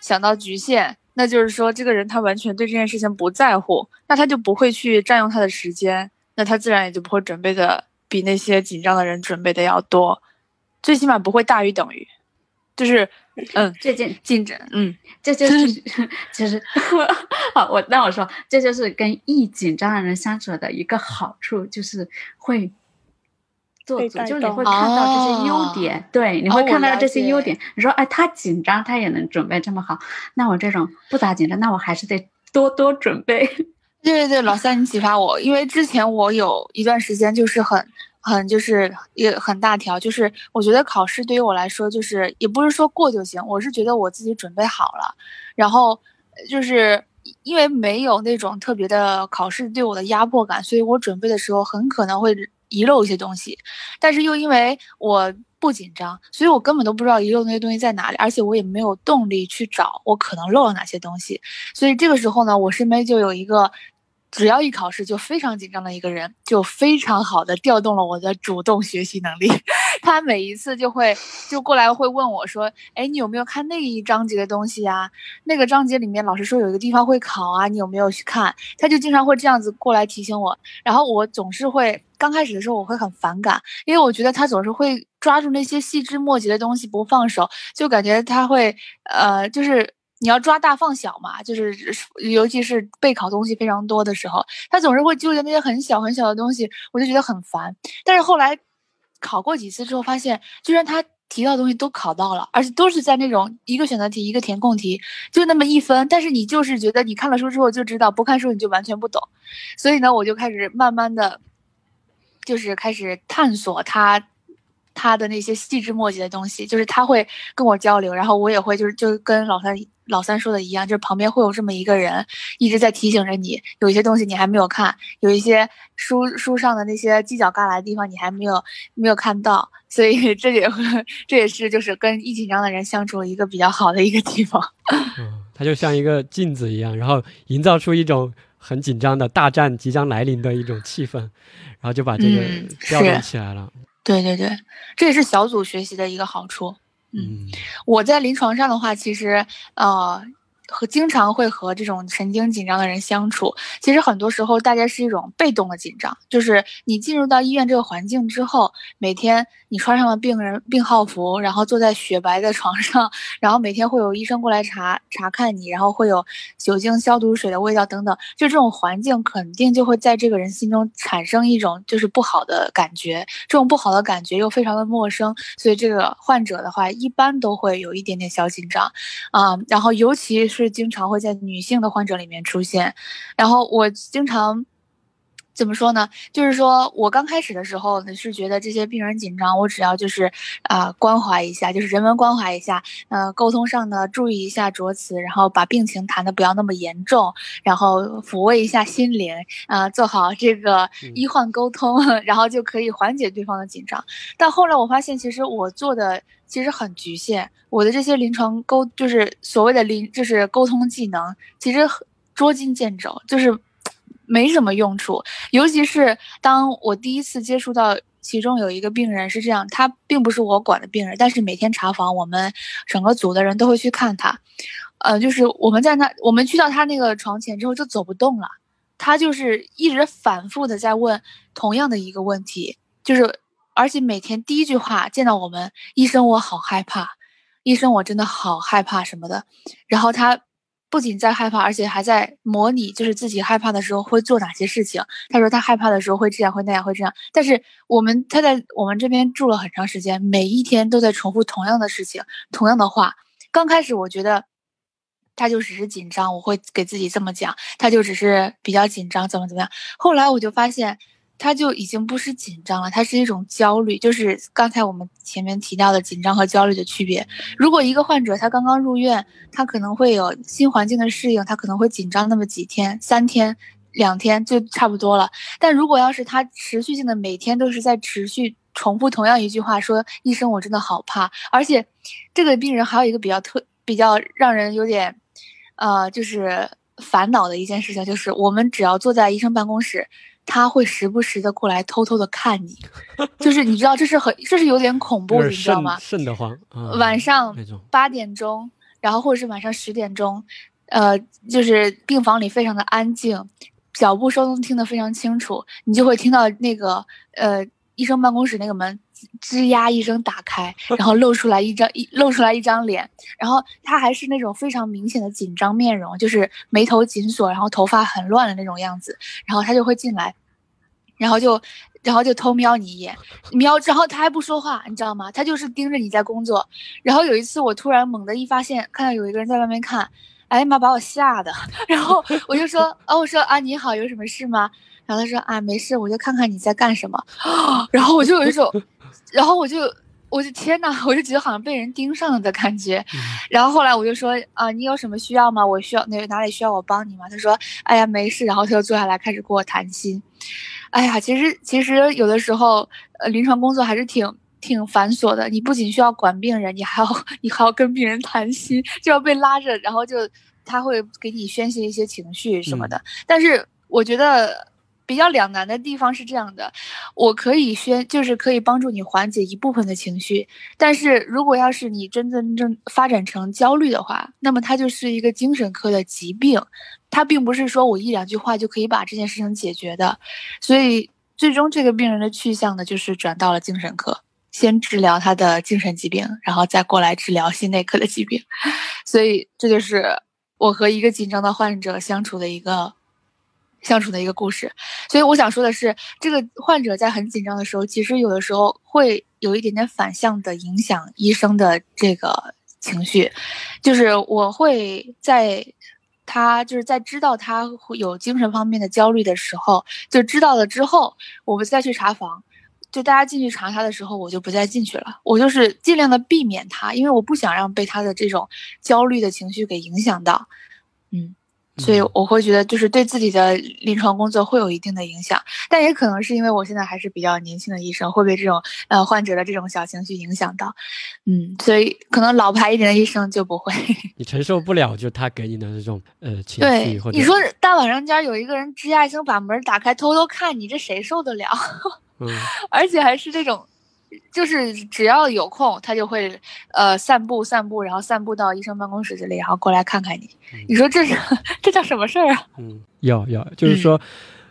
想到局限，那就是说这个人他完全对这件事情不在乎，那他就不会去占用他的时间，那他自然也就不会准备的。比那些紧张的人准备的要多，最起码不会大于等于，就是，嗯，这件竞争，嗯，这就是 其实，好，我那我说，这就是跟易紧张的人相处的一个好处，就是会做足，就你会看到这些优点，对，你会看到这些优点。你说，哎，他紧张，他也能准备这么好，那我这种不咋紧张，那我还是得多多准备。对对对，老三，你启发我，因为之前我有一段时间就是很很就是也很大条，就是我觉得考试对于我来说就是也不是说过就行，我是觉得我自己准备好了，然后就是因为没有那种特别的考试对我的压迫感，所以我准备的时候很可能会遗漏一些东西，但是又因为我不紧张，所以我根本都不知道遗漏那些东西在哪里，而且我也没有动力去找我可能漏了哪些东西。所以这个时候呢，我身边就有一个。只要一考试就非常紧张的一个人，就非常好的调动了我的主动学习能力。他每一次就会就过来会问我说：“哎，你有没有看那一章节的东西呀？那个章节里面老师说有一个地方会考啊，你有没有去看？”他就经常会这样子过来提醒我。然后我总是会刚开始的时候我会很反感，因为我觉得他总是会抓住那些细枝末节的东西不放手，就感觉他会呃就是。你要抓大放小嘛，就是尤其是备考东西非常多的时候，他总是会纠结那些很小很小的东西，我就觉得很烦。但是后来考过几次之后，发现居然他提到的东西都考到了，而且都是在那种一个选择题一个填空题，就那么一分。但是你就是觉得你看了书之后就知道，不看书你就完全不懂。所以呢，我就开始慢慢的，就是开始探索他。他的那些细枝末节的东西，就是他会跟我交流，然后我也会，就是就跟老三老三说的一样，就是旁边会有这么一个人一直在提醒着你，有一些东西你还没有看，有一些书书上的那些犄角旮旯的地方你还没有没有看到，所以 这也会这也是就是跟一紧张的人相处一个比较好的一个地方。嗯，他就像一个镜子一样，然后营造出一种很紧张的大战即将来临的一种气氛，然后就把这个调动起来了。对对对，这也是小组学习的一个好处。嗯，我在临床上的话，其实呃。和经常会和这种神经紧张的人相处，其实很多时候大家是一种被动的紧张，就是你进入到医院这个环境之后，每天你穿上了病人病号服，然后坐在雪白的床上，然后每天会有医生过来查查看你，然后会有酒精消毒水的味道等等，就这种环境肯定就会在这个人心中产生一种就是不好的感觉，这种不好的感觉又非常的陌生，所以这个患者的话一般都会有一点点小紧张，啊，然后尤其。是经常会在女性的患者里面出现，然后我经常。怎么说呢？就是说我刚开始的时候呢，是觉得这些病人紧张，我只要就是啊关怀一下，就是人文关怀一下，呃，沟通上呢注意一下着词，然后把病情谈的不要那么严重，然后抚慰一下心灵，啊，做好这个医患沟通，然后就可以缓解对方的紧张。但后来我发现，其实我做的其实很局限，我的这些临床沟就是所谓的临就是沟通技能，其实捉襟见肘，就是。没什么用处，尤其是当我第一次接触到其中有一个病人是这样，他并不是我管的病人，但是每天查房，我们整个组的人都会去看他，呃，就是我们在那，我们去到他那个床前之后就走不动了，他就是一直反复的在问同样的一个问题，就是而且每天第一句话见到我们医生，我好害怕，医生我真的好害怕什么的，然后他。不仅在害怕，而且还在模拟，就是自己害怕的时候会做哪些事情。他说他害怕的时候会这样，会那样，会这样。但是我们他在我们这边住了很长时间，每一天都在重复同样的事情，同样的话。刚开始我觉得他就只是紧张，我会给自己这么讲，他就只是比较紧张，怎么怎么样。后来我就发现。他就已经不是紧张了，他是一种焦虑，就是刚才我们前面提到的紧张和焦虑的区别。如果一个患者他刚刚入院，他可能会有新环境的适应，他可能会紧张那么几天、三天、两天就差不多了。但如果要是他持续性的每天都是在持续重复同样一句话，说医生我真的好怕，而且这个病人还有一个比较特、比较让人有点，呃，就是烦恼的一件事情，就是我们只要坐在医生办公室。他会时不时的过来偷偷的看你，就是你知道这是很这是有点恐怖，你知道吗？瘆得慌。晚上八点钟，然后或者是晚上十点钟，呃，就是病房里非常的安静，脚步声都听得非常清楚，你就会听到那个呃医生办公室那个门吱呀一声打开，然后露出来一张一露出来一张脸，然后他还是那种非常明显的紧张面容，就是眉头紧锁，然后头发很乱的那种样子，然后他就会进来。然后就，然后就偷瞄你一眼，瞄，然后他还不说话，你知道吗？他就是盯着你在工作。然后有一次，我突然猛地一发现，看到有一个人在外面看，哎呀妈，把我吓的。然后我就说，哦，我说啊，你好，有什么事吗？然后他说啊，没事，我就看看你在干什么。然后我就有一种，然后我就，我就天呐，我就觉得好像被人盯上了的感觉。然后后来我就说啊，你有什么需要吗？我需要哪哪里需要我帮你吗？他说，哎呀，没事。然后他就坐下来开始跟我谈心。哎呀，其实其实有的时候，呃，临床工作还是挺挺繁琐的。你不仅需要管病人，你还要你还要跟病人谈心，就要被拉着，然后就他会给你宣泄一些情绪什么的。但是我觉得。比较两难的地方是这样的，我可以宣，就是可以帮助你缓解一部分的情绪，但是如果要是你真真正发展成焦虑的话，那么它就是一个精神科的疾病，它并不是说我一两句话就可以把这件事情解决的，所以最终这个病人的去向呢，就是转到了精神科，先治疗他的精神疾病，然后再过来治疗心内科的疾病，所以这就是我和一个紧张的患者相处的一个。相处的一个故事，所以我想说的是，这个患者在很紧张的时候，其实有的时候会有一点点反向的影响医生的这个情绪，就是我会在他就是在知道他会有精神方面的焦虑的时候，就知道了之后，我们再去查房，就大家进去查他的时候，我就不再进去了，我就是尽量的避免他，因为我不想让被他的这种焦虑的情绪给影响到，嗯。所以我会觉得，就是对自己的临床工作会有一定的影响，但也可能是因为我现在还是比较年轻的医生，会被这种呃患者的这种小情绪影响到，嗯，所以可能老牌一点的医生就不会。你承受不了，就他给你的这种呃情绪，你说大晚上间有一个人吱呀一声把门打开，偷偷看你，这谁受得了？嗯，而且还是这种。就是只要有空，他就会呃散步散步，然后散步到医生办公室这里，然后过来看看你。你说这是这叫什么事儿啊？嗯，有有，就是说，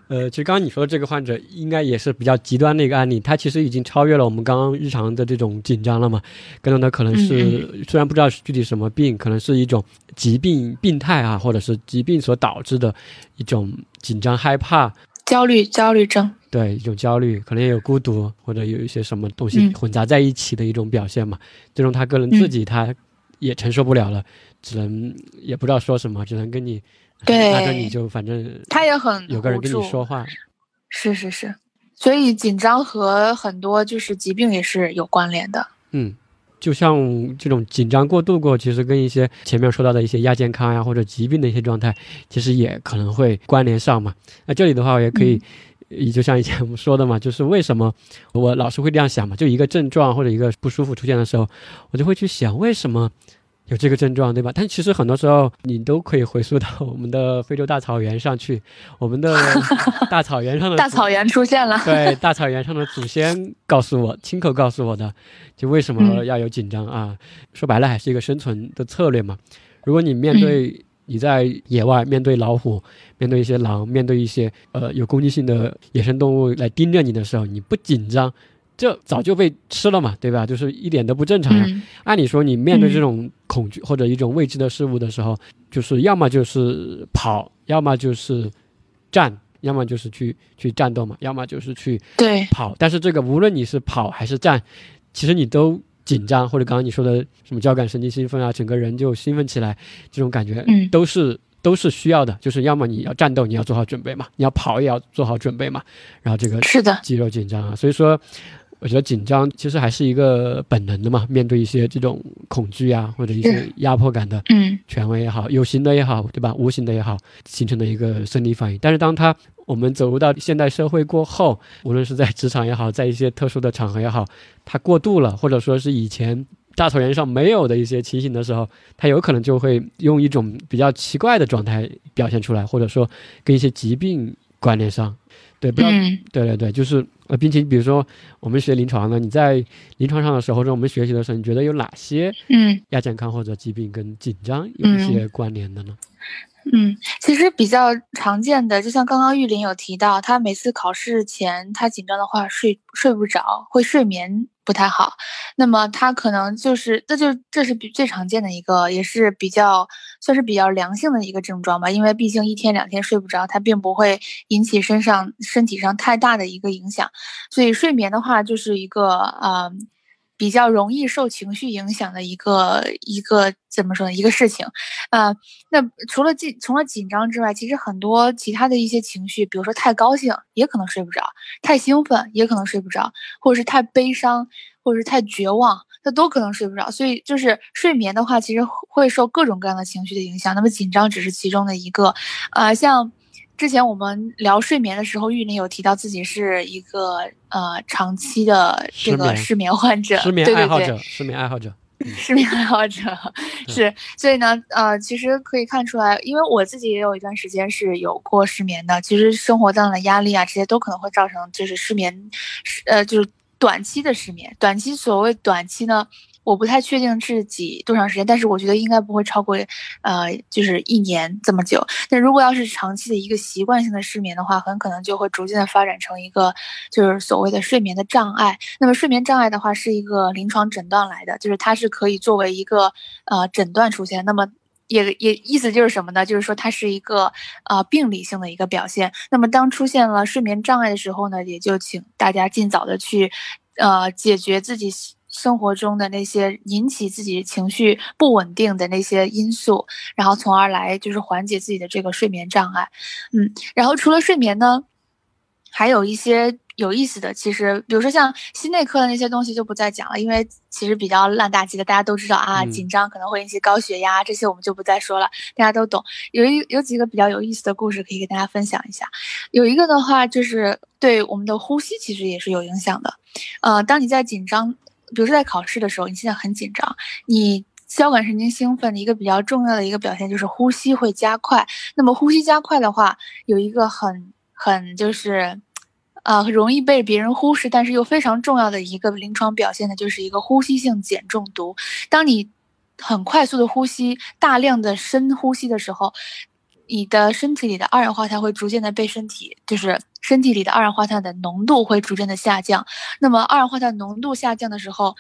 呃，其实刚刚你说的这个患者应该也是比较极端的一个案例，他其实已经超越了我们刚刚日常的这种紧张了嘛。更多的可能是虽然不知道具体什么病，可能是一种疾病病态啊，或者是疾病所导致的一种紧张害怕。焦虑，焦虑症，对一种焦虑，可能也有孤独，或者有一些什么东西混杂在一起的一种表现嘛。最终他个人自己他也承受不了了，只能也不知道说什么，只能跟你对拉着你就反正他也很有个人跟你说话，是是是，所以紧张和很多就是疾病也是有关联的。嗯。就像这种紧张过度过，其实跟一些前面说到的一些亚健康呀或者疾病的一些状态，其实也可能会关联上嘛。那这里的话，我也可以，就像以前我们说的嘛，就是为什么我老是会这样想嘛？就一个症状或者一个不舒服出现的时候，我就会去想为什么。有这个症状，对吧？但其实很多时候你都可以回溯到我们的非洲大草原上去，我们的 大草原上的大草原出现了。对，大草原上的祖先告诉我，亲口告诉我的，就为什么要有紧张啊？说白了，还是一个生存的策略嘛。如果你面对你在野外面对老虎、面对一些狼、面对一些呃有攻击性的野生动物来盯着你的时候，你不紧张。这早就被吃了嘛，对吧？就是一点都不正常呀。按理说，你面对这种恐惧或者一种未知的事物的时候，就是要么就是跑，要么就是战，要么就是去去战斗嘛，要么就是去对跑。但是这个无论你是跑还是战，其实你都紧张，或者刚刚你说的什么交感神经兴奋啊，整个人就兴奋起来，这种感觉都是都是需要的。就是要么你要战斗，你要做好准备嘛；你要跑也要做好准备嘛。然后这个是的，肌肉紧张啊，所以说。我觉得紧张其实还是一个本能的嘛，面对一些这种恐惧啊，或者一些压迫感的，嗯，权威也好，有形的也好，对吧？无形的也好，形成的一个生理反应。但是当他我们走入到现代社会过后，无论是在职场也好，在一些特殊的场合也好，它过度了，或者说是以前大草原上没有的一些情形的时候，他有可能就会用一种比较奇怪的状态表现出来，或者说跟一些疾病关联上。对，不要，对对对，就是呃，并且比如说我们学临床的，你在临床上的时候，或者我们学习的时候，你觉得有哪些嗯亚健康或者疾病跟紧张有一些关联的呢？嗯，嗯其实比较常见的，就像刚刚玉林有提到，他每次考试前他紧张的话，睡睡不着，会睡眠不太好。那么他可能就是，这就这是比最常见的一个，也是比较算是比较良性的一个症状吧。因为毕竟一天两天睡不着，它并不会引起身上身体上太大的一个影响。所以睡眠的话，就是一个呃。比较容易受情绪影响的一个一个怎么说呢？一个事情，呃，那除了紧除了紧张之外，其实很多其他的一些情绪，比如说太高兴也可能睡不着，太兴奋也可能睡不着，或者是太悲伤，或者是太绝望，它都可能睡不着。所以就是睡眠的话，其实会受各种各样的情绪的影响。那么紧张只是其中的一个，呃，像。之前我们聊睡眠的时候，玉林有提到自己是一个呃长期的这个失眠患者，失眠爱好者，失眠爱好者，失眠爱好者是。所以呢，呃，其实可以看出来，因为我自己也有一段时间是有过失眠的。其实生活上的压力啊，这些都可能会造成就是失眠，呃，就是短期的失眠。短期所谓短期呢？我不太确定是几多长时间，但是我觉得应该不会超过，呃，就是一年这么久。那如果要是长期的一个习惯性的失眠的话，很可能就会逐渐的发展成一个就是所谓的睡眠的障碍。那么睡眠障碍的话是一个临床诊断来的，就是它是可以作为一个呃诊断出现。那么也也意思就是什么呢？就是说它是一个呃病理性的一个表现。那么当出现了睡眠障碍的时候呢，也就请大家尽早的去呃解决自己。生活中的那些引起自己情绪不稳定的那些因素，然后从而来就是缓解自己的这个睡眠障碍，嗯，然后除了睡眠呢，还有一些有意思的，其实比如说像心内科的那些东西就不再讲了，因为其实比较烂大街的，大家都知道啊，紧张可能会引起高血压，这些我们就不再说了，大家都懂。有一有几个比较有意思的故事可以给大家分享一下，有一个的话就是对我们的呼吸其实也是有影响的，呃，当你在紧张。比如说在考试的时候，你现在很紧张，你交感神经兴奋的一个比较重要的一个表现就是呼吸会加快。那么呼吸加快的话，有一个很很就是，呃，容易被别人忽视，但是又非常重要的一个临床表现呢，就是一个呼吸性碱中毒。当你很快速的呼吸，大量的深呼吸的时候。你的身体里的二氧化碳会逐渐的被身体，就是身体里的二氧化碳的浓度会逐渐的下降。那么二氧化碳浓度下降的时候。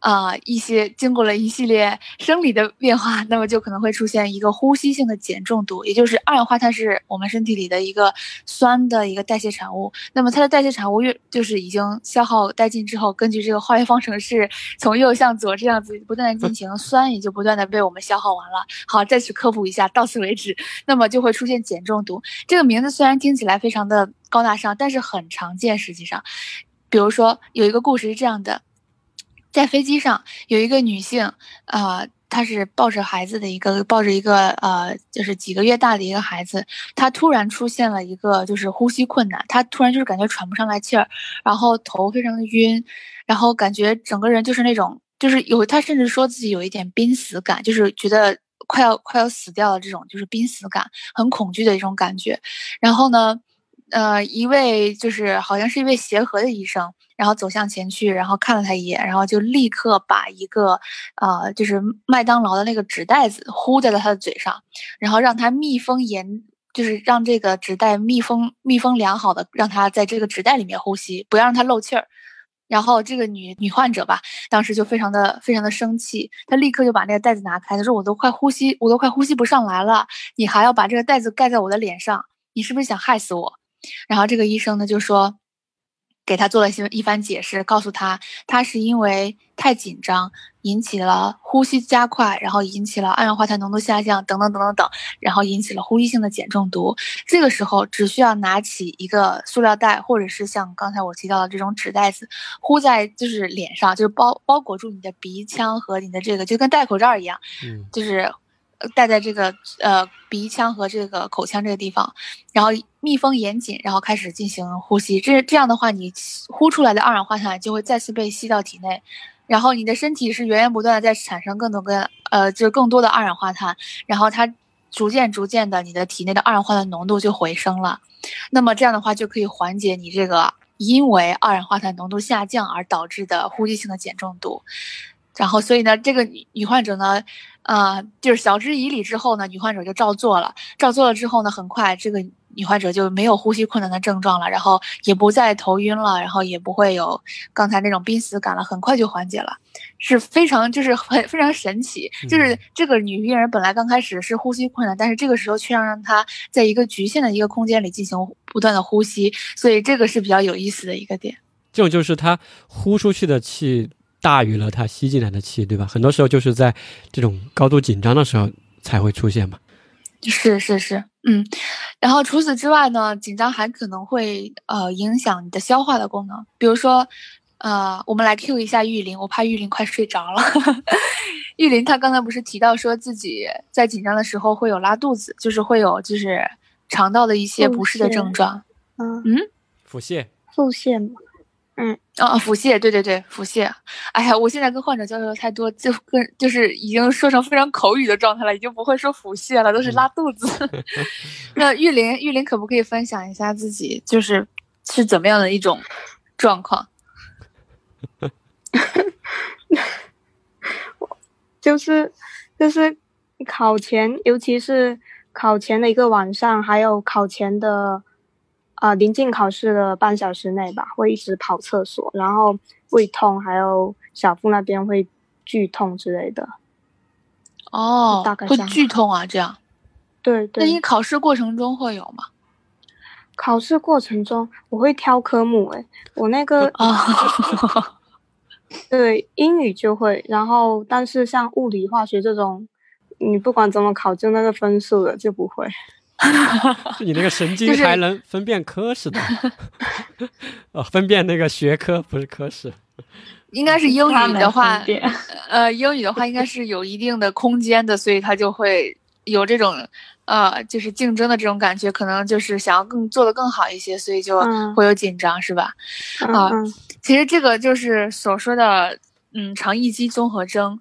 啊，一些经过了一系列生理的变化，那么就可能会出现一个呼吸性的碱中毒，也就是二氧化碳是我们身体里的一个酸的一个代谢产物。那么它的代谢产物越就是已经消耗殆尽之后，根据这个化学方程式从右向左这样子不断的进行，酸也就不断的被我们消耗完了。好，再次科普一下，到此为止。那么就会出现碱中毒。这个名字虽然听起来非常的高大上，但是很常见。实际上，比如说有一个故事是这样的。在飞机上有一个女性，呃，她是抱着孩子的一个，抱着一个呃，就是几个月大的一个孩子，她突然出现了一个就是呼吸困难，她突然就是感觉喘不上来气儿，然后头非常的晕，然后感觉整个人就是那种，就是有她甚至说自己有一点濒死感，就是觉得快要快要死掉了这种，就是濒死感，很恐惧的一种感觉。然后呢，呃，一位就是好像是一位协和的医生。然后走向前去，然后看了他一眼，然后就立刻把一个，呃，就是麦当劳的那个纸袋子呼在了他的嘴上，然后让他密封严，就是让这个纸袋密封密封良好的，让他在这个纸袋里面呼吸，不要让他漏气儿。然后这个女女患者吧，当时就非常的非常的生气，她立刻就把那个袋子拿开，她说：“我都快呼吸，我都快呼吸不上来了，你还要把这个袋子盖在我的脸上，你是不是想害死我？”然后这个医生呢就说。给他做了些一番解释，告诉他，他是因为太紧张引起了呼吸加快，然后引起了二氧化碳浓度下降，等等等等等，然后引起了呼吸性的碱中毒。这个时候只需要拿起一个塑料袋，或者是像刚才我提到的这种纸袋子，呼在就是脸上，就是包包裹住你的鼻腔和你的这个，就跟戴口罩一样，嗯，就是。戴在这个呃鼻腔和这个口腔这个地方，然后密封严谨，然后开始进行呼吸。这这样的话，你呼出来的二氧化碳就会再次被吸到体内，然后你的身体是源源不断的在产生更多更呃就是更多的二氧化碳，然后它逐渐逐渐的你的体内的二氧化碳浓度就回升了。那么这样的话就可以缓解你这个因为二氧化碳浓度下降而导致的呼吸性的碱中毒。然后所以呢，这个女女患者呢。呃，就是晓之以理之后呢，女患者就照做了。照做了之后呢，很快这个女患者就没有呼吸困难的症状了，然后也不再头晕了，然后也不会有刚才那种濒死感了，很快就缓解了，是非常就是很非常神奇。就是这个女病人本来刚开始是呼吸困难，但是这个时候却让让她在一个局限的一个空间里进行不断的呼吸，所以这个是比较有意思的一个点。这种就是她呼出去的气。大于了它吸进来的气，对吧？很多时候就是在这种高度紧张的时候才会出现嘛。是是是，嗯。然后除此之外呢，紧张还可能会呃影响你的消化的功能。比如说，呃，我们来 Q 一下玉林，我怕玉林快睡着了。玉林他刚才不是提到说自己在紧张的时候会有拉肚子，就是会有就是肠道的一些不适的症状。嗯嗯，腹泻，腹泻嘛。嗯啊，腹泻，对对对，腹泻。哎呀，我现在跟患者交流太多，就跟就是已经说成非常口语的状态了，已经不会说腹泻了，都是拉肚子。那玉林，玉林可不可以分享一下自己就是是怎么样的一种状况？就是就是考前，尤其是考前的一个晚上，还有考前的。啊，临近考试的半小时内吧，会一直跑厕所，然后胃痛，还有小腹那边会剧痛之类的。哦，大概会剧痛啊，这样。对对。那你考试过程中会有吗？考试过程中我会挑科目，诶，我那个啊，对，英语就会，然后但是像物理、化学这种，你不管怎么考，就那个分数的就不会。你那个神经还能分辨科室的，哦，分辨那个学科不是科室，应该是英语的话，呃，英语的话应该是有一定的空间的，所以他就会有这种呃，就是竞争的这种感觉，可能就是想要更做的更好一些，所以就会有紧张，是吧？啊，其实这个就是所说的嗯，肠易激综合征。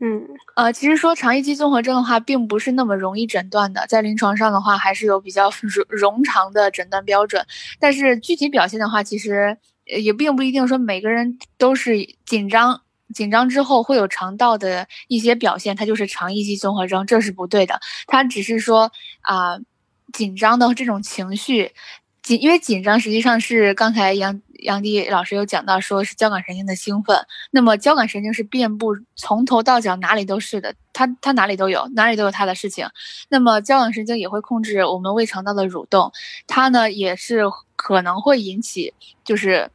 嗯，呃，其实说肠易激综合征的话，并不是那么容易诊断的，在临床上的话，还是有比较 冗冗长的诊断标准。但是具体表现的话，其实也并不一定说每个人都是紧张，紧张之后会有肠道的一些表现，它就是肠易激综合征，这是不对的。它只是说啊，紧张的这种情绪，因为紧张实际上是刚才杨。杨迪老师有讲到，说是交感神经的兴奋。那么交感神经是遍布从头到脚哪里都是的，它它哪里都有，哪里都有它的事情。那么交感神经也会控制我们胃肠道的蠕动，它呢也是可能会引起就是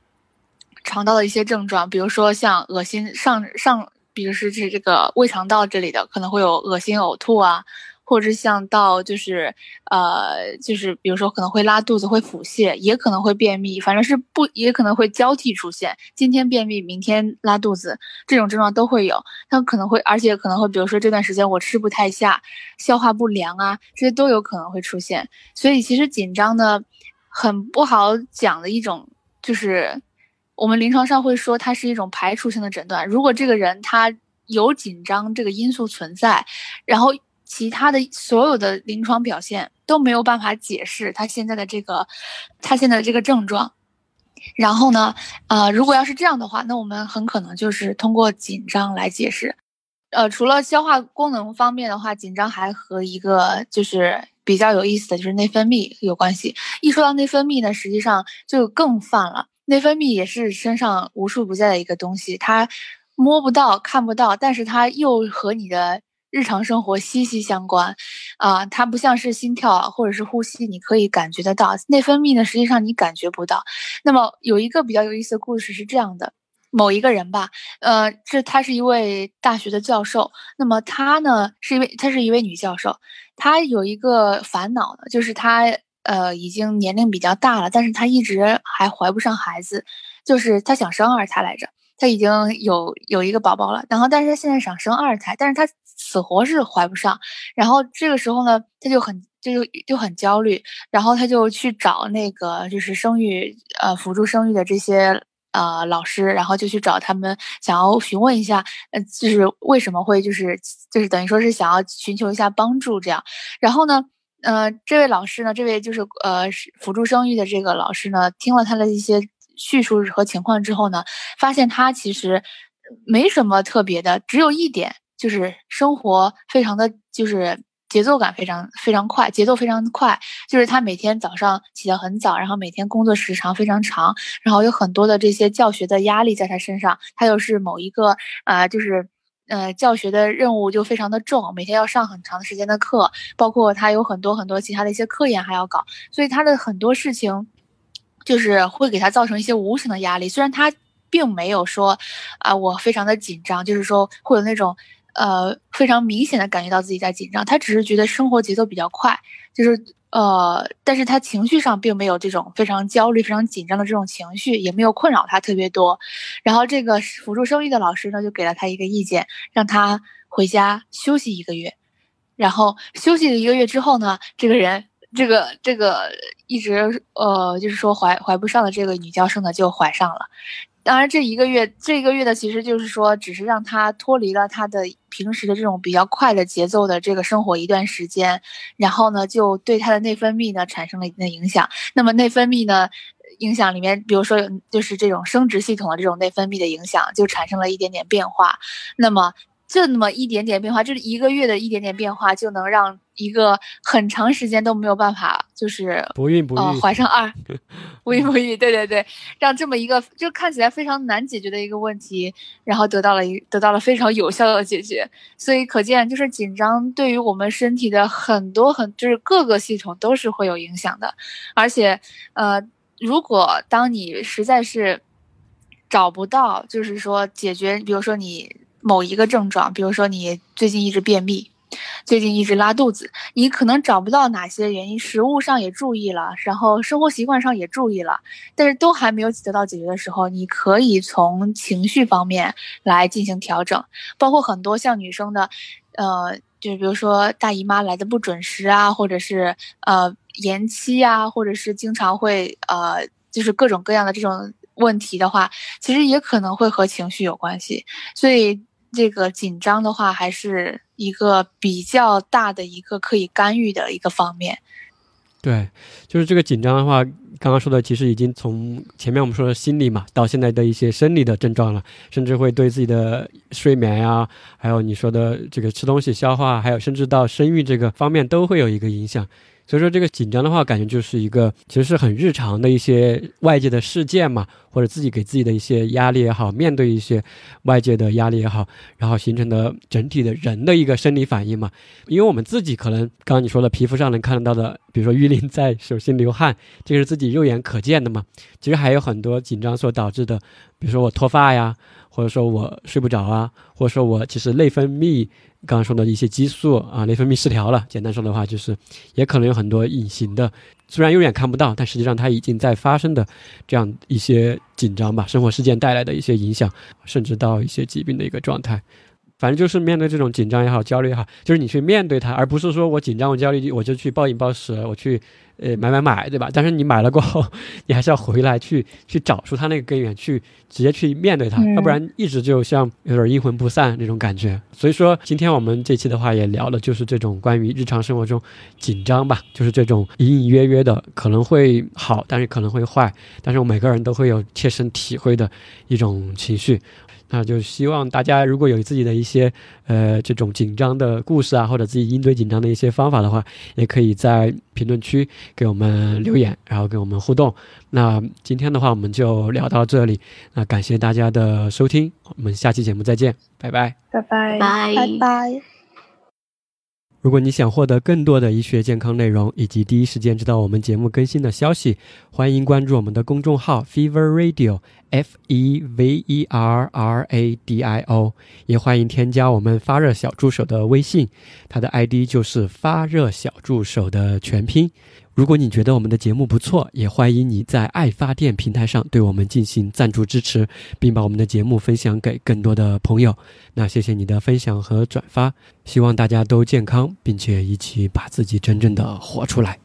肠道的一些症状，比如说像恶心上上，比如是这这个胃肠道这里的可能会有恶心呕吐啊。或者像到就是，呃，就是比如说可能会拉肚子、会腹泻，也可能会便秘，反正是不也可能会交替出现。今天便秘，明天拉肚子，这种症状都会有。它可能会，而且可能会，比如说这段时间我吃不太下，消化不良啊，这些都有可能会出现。所以其实紧张呢，很不好讲的一种，就是我们临床上会说它是一种排除性的诊断。如果这个人他有紧张这个因素存在，然后。其他的所有的临床表现都没有办法解释他现在的这个，他现在的这个症状。然后呢，呃，如果要是这样的话，那我们很可能就是通过紧张来解释。呃，除了消化功能方面的话，紧张还和一个就是比较有意思的就是内分泌有关系。一说到内分泌呢，实际上就更泛了。内分泌也是身上无处不在的一个东西，它摸不到、看不到，但是它又和你的。日常生活息息相关，啊，它不像是心跳或者是呼吸，你可以感觉得到。内分泌呢，实际上你感觉不到。那么有一个比较有意思的故事是这样的：某一个人吧，呃，这他是一位大学的教授。那么他呢，是一位，她是一位女教授。她有一个烦恼呢，就是她呃已经年龄比较大了，但是她一直还怀不上孩子，就是她想生二胎来着。她已经有有一个宝宝了，然后但是她现在想生二胎，但是她死活是怀不上。然后这个时候呢，她就很就就很焦虑，然后她就去找那个就是生育呃辅助生育的这些呃老师，然后就去找他们，想要询问一下，呃就是为什么会就是就是等于说是想要寻求一下帮助这样。然后呢，呃这位老师呢，这位就是呃辅助生育的这个老师呢，听了他的一些。叙述和情况之后呢，发现他其实没什么特别的，只有一点就是生活非常的就是节奏感非常非常快，节奏非常快，就是他每天早上起得很早，然后每天工作时长非常长，然后有很多的这些教学的压力在他身上，他又是某一个啊，就是呃教学的任务就非常的重，每天要上很长时间的课，包括他有很多很多其他的一些科研还要搞，所以他的很多事情。就是会给他造成一些无形的压力，虽然他并没有说，啊，我非常的紧张，就是说会有那种，呃，非常明显的感觉到自己在紧张，他只是觉得生活节奏比较快，就是呃，但是他情绪上并没有这种非常焦虑、非常紧张的这种情绪，也没有困扰他特别多。然后这个辅助生育的老师呢，就给了他一个意见，让他回家休息一个月。然后休息了一个月之后呢，这个人。这个这个一直呃，就是说怀怀不上的这个女教授呢，就怀上了。当然，这一个月这一个月呢其实就是说，只是让她脱离了她的平时的这种比较快的节奏的这个生活一段时间，然后呢，就对他的内分泌呢产生了一定的影响。那么内分泌呢，影响里面，比如说就是这种生殖系统的这种内分泌的影响，就产生了一点点变化。那么。就那么一点点变化，就是一个月的一点点变化，就能让一个很长时间都没有办法，就是不孕不育，怀上二，不孕不育，对对对，让这么一个就看起来非常难解决的一个问题，然后得到了一得到了非常有效的解决。所以可见，就是紧张对于我们身体的很多很就是各个系统都是会有影响的。而且，呃，如果当你实在是找不到，就是说解决，比如说你。某一个症状，比如说你最近一直便秘，最近一直拉肚子，你可能找不到哪些原因，食物上也注意了，然后生活习惯上也注意了，但是都还没有得到解决的时候，你可以从情绪方面来进行调整，包括很多像女生的，呃，就比如说大姨妈来的不准时啊，或者是呃延期啊，或者是经常会呃，就是各种各样的这种问题的话，其实也可能会和情绪有关系，所以。这个紧张的话，还是一个比较大的一个可以干预的一个方面。对，就是这个紧张的话，刚刚说的其实已经从前面我们说的心理嘛，到现在的一些生理的症状了，甚至会对自己的睡眠呀，还有你说的这个吃东西、消化，还有甚至到生育这个方面都会有一个影响。所以说这个紧张的话，感觉就是一个其实是很日常的一些外界的事件嘛，或者自己给自己的一些压力也好，面对一些外界的压力也好，然后形成的整体的人的一个生理反应嘛。因为我们自己可能刚刚你说的皮肤上能看得到的，比如说玉林在手心流汗，这是自己肉眼可见的嘛。其实还有很多紧张所导致的，比如说我脱发呀，或者说我睡不着啊，或者说我其实内分泌。刚刚说的一些激素啊，内分泌失调了。简单说的话，就是也可能有很多隐形的，虽然肉眼看不到，但实际上它已经在发生的这样一些紧张吧，生活事件带来的一些影响，甚至到一些疾病的一个状态。反正就是面对这种紧张也好，焦虑也好，就是你去面对它，而不是说我紧张、我焦虑，我就去暴饮暴食，我去呃买买买，对吧？但是你买了过后，你还是要回来去去找出它那个根源，去直接去面对它，要不然一直就像有点阴魂不散那种感觉。所以说，今天我们这期的话也聊的，就是这种关于日常生活中紧张吧，就是这种隐隐约约的，可能会好，但是可能会坏，但是我每个人都会有切身体会的一种情绪。那就希望大家如果有自己的一些呃这种紧张的故事啊，或者自己应对紧张的一些方法的话，也可以在评论区给我们留言，然后跟我们互动。那今天的话，我们就聊到这里。那感谢大家的收听，我们下期节目再见，拜拜，拜拜，拜拜拜。如果你想获得更多的医学健康内容，以及第一时间知道我们节目更新的消息，欢迎关注我们的公众号 Fever Radio，F E V E R R A D I O，也欢迎添加我们发热小助手的微信，他的 ID 就是发热小助手的全拼。如果你觉得我们的节目不错也欢迎你在爱发电平台上对我们进行赞助支持并把我们的节目分享给更多的朋友。那谢谢你的分享和转发希望大家都健康并且一起把自己真正的活出来。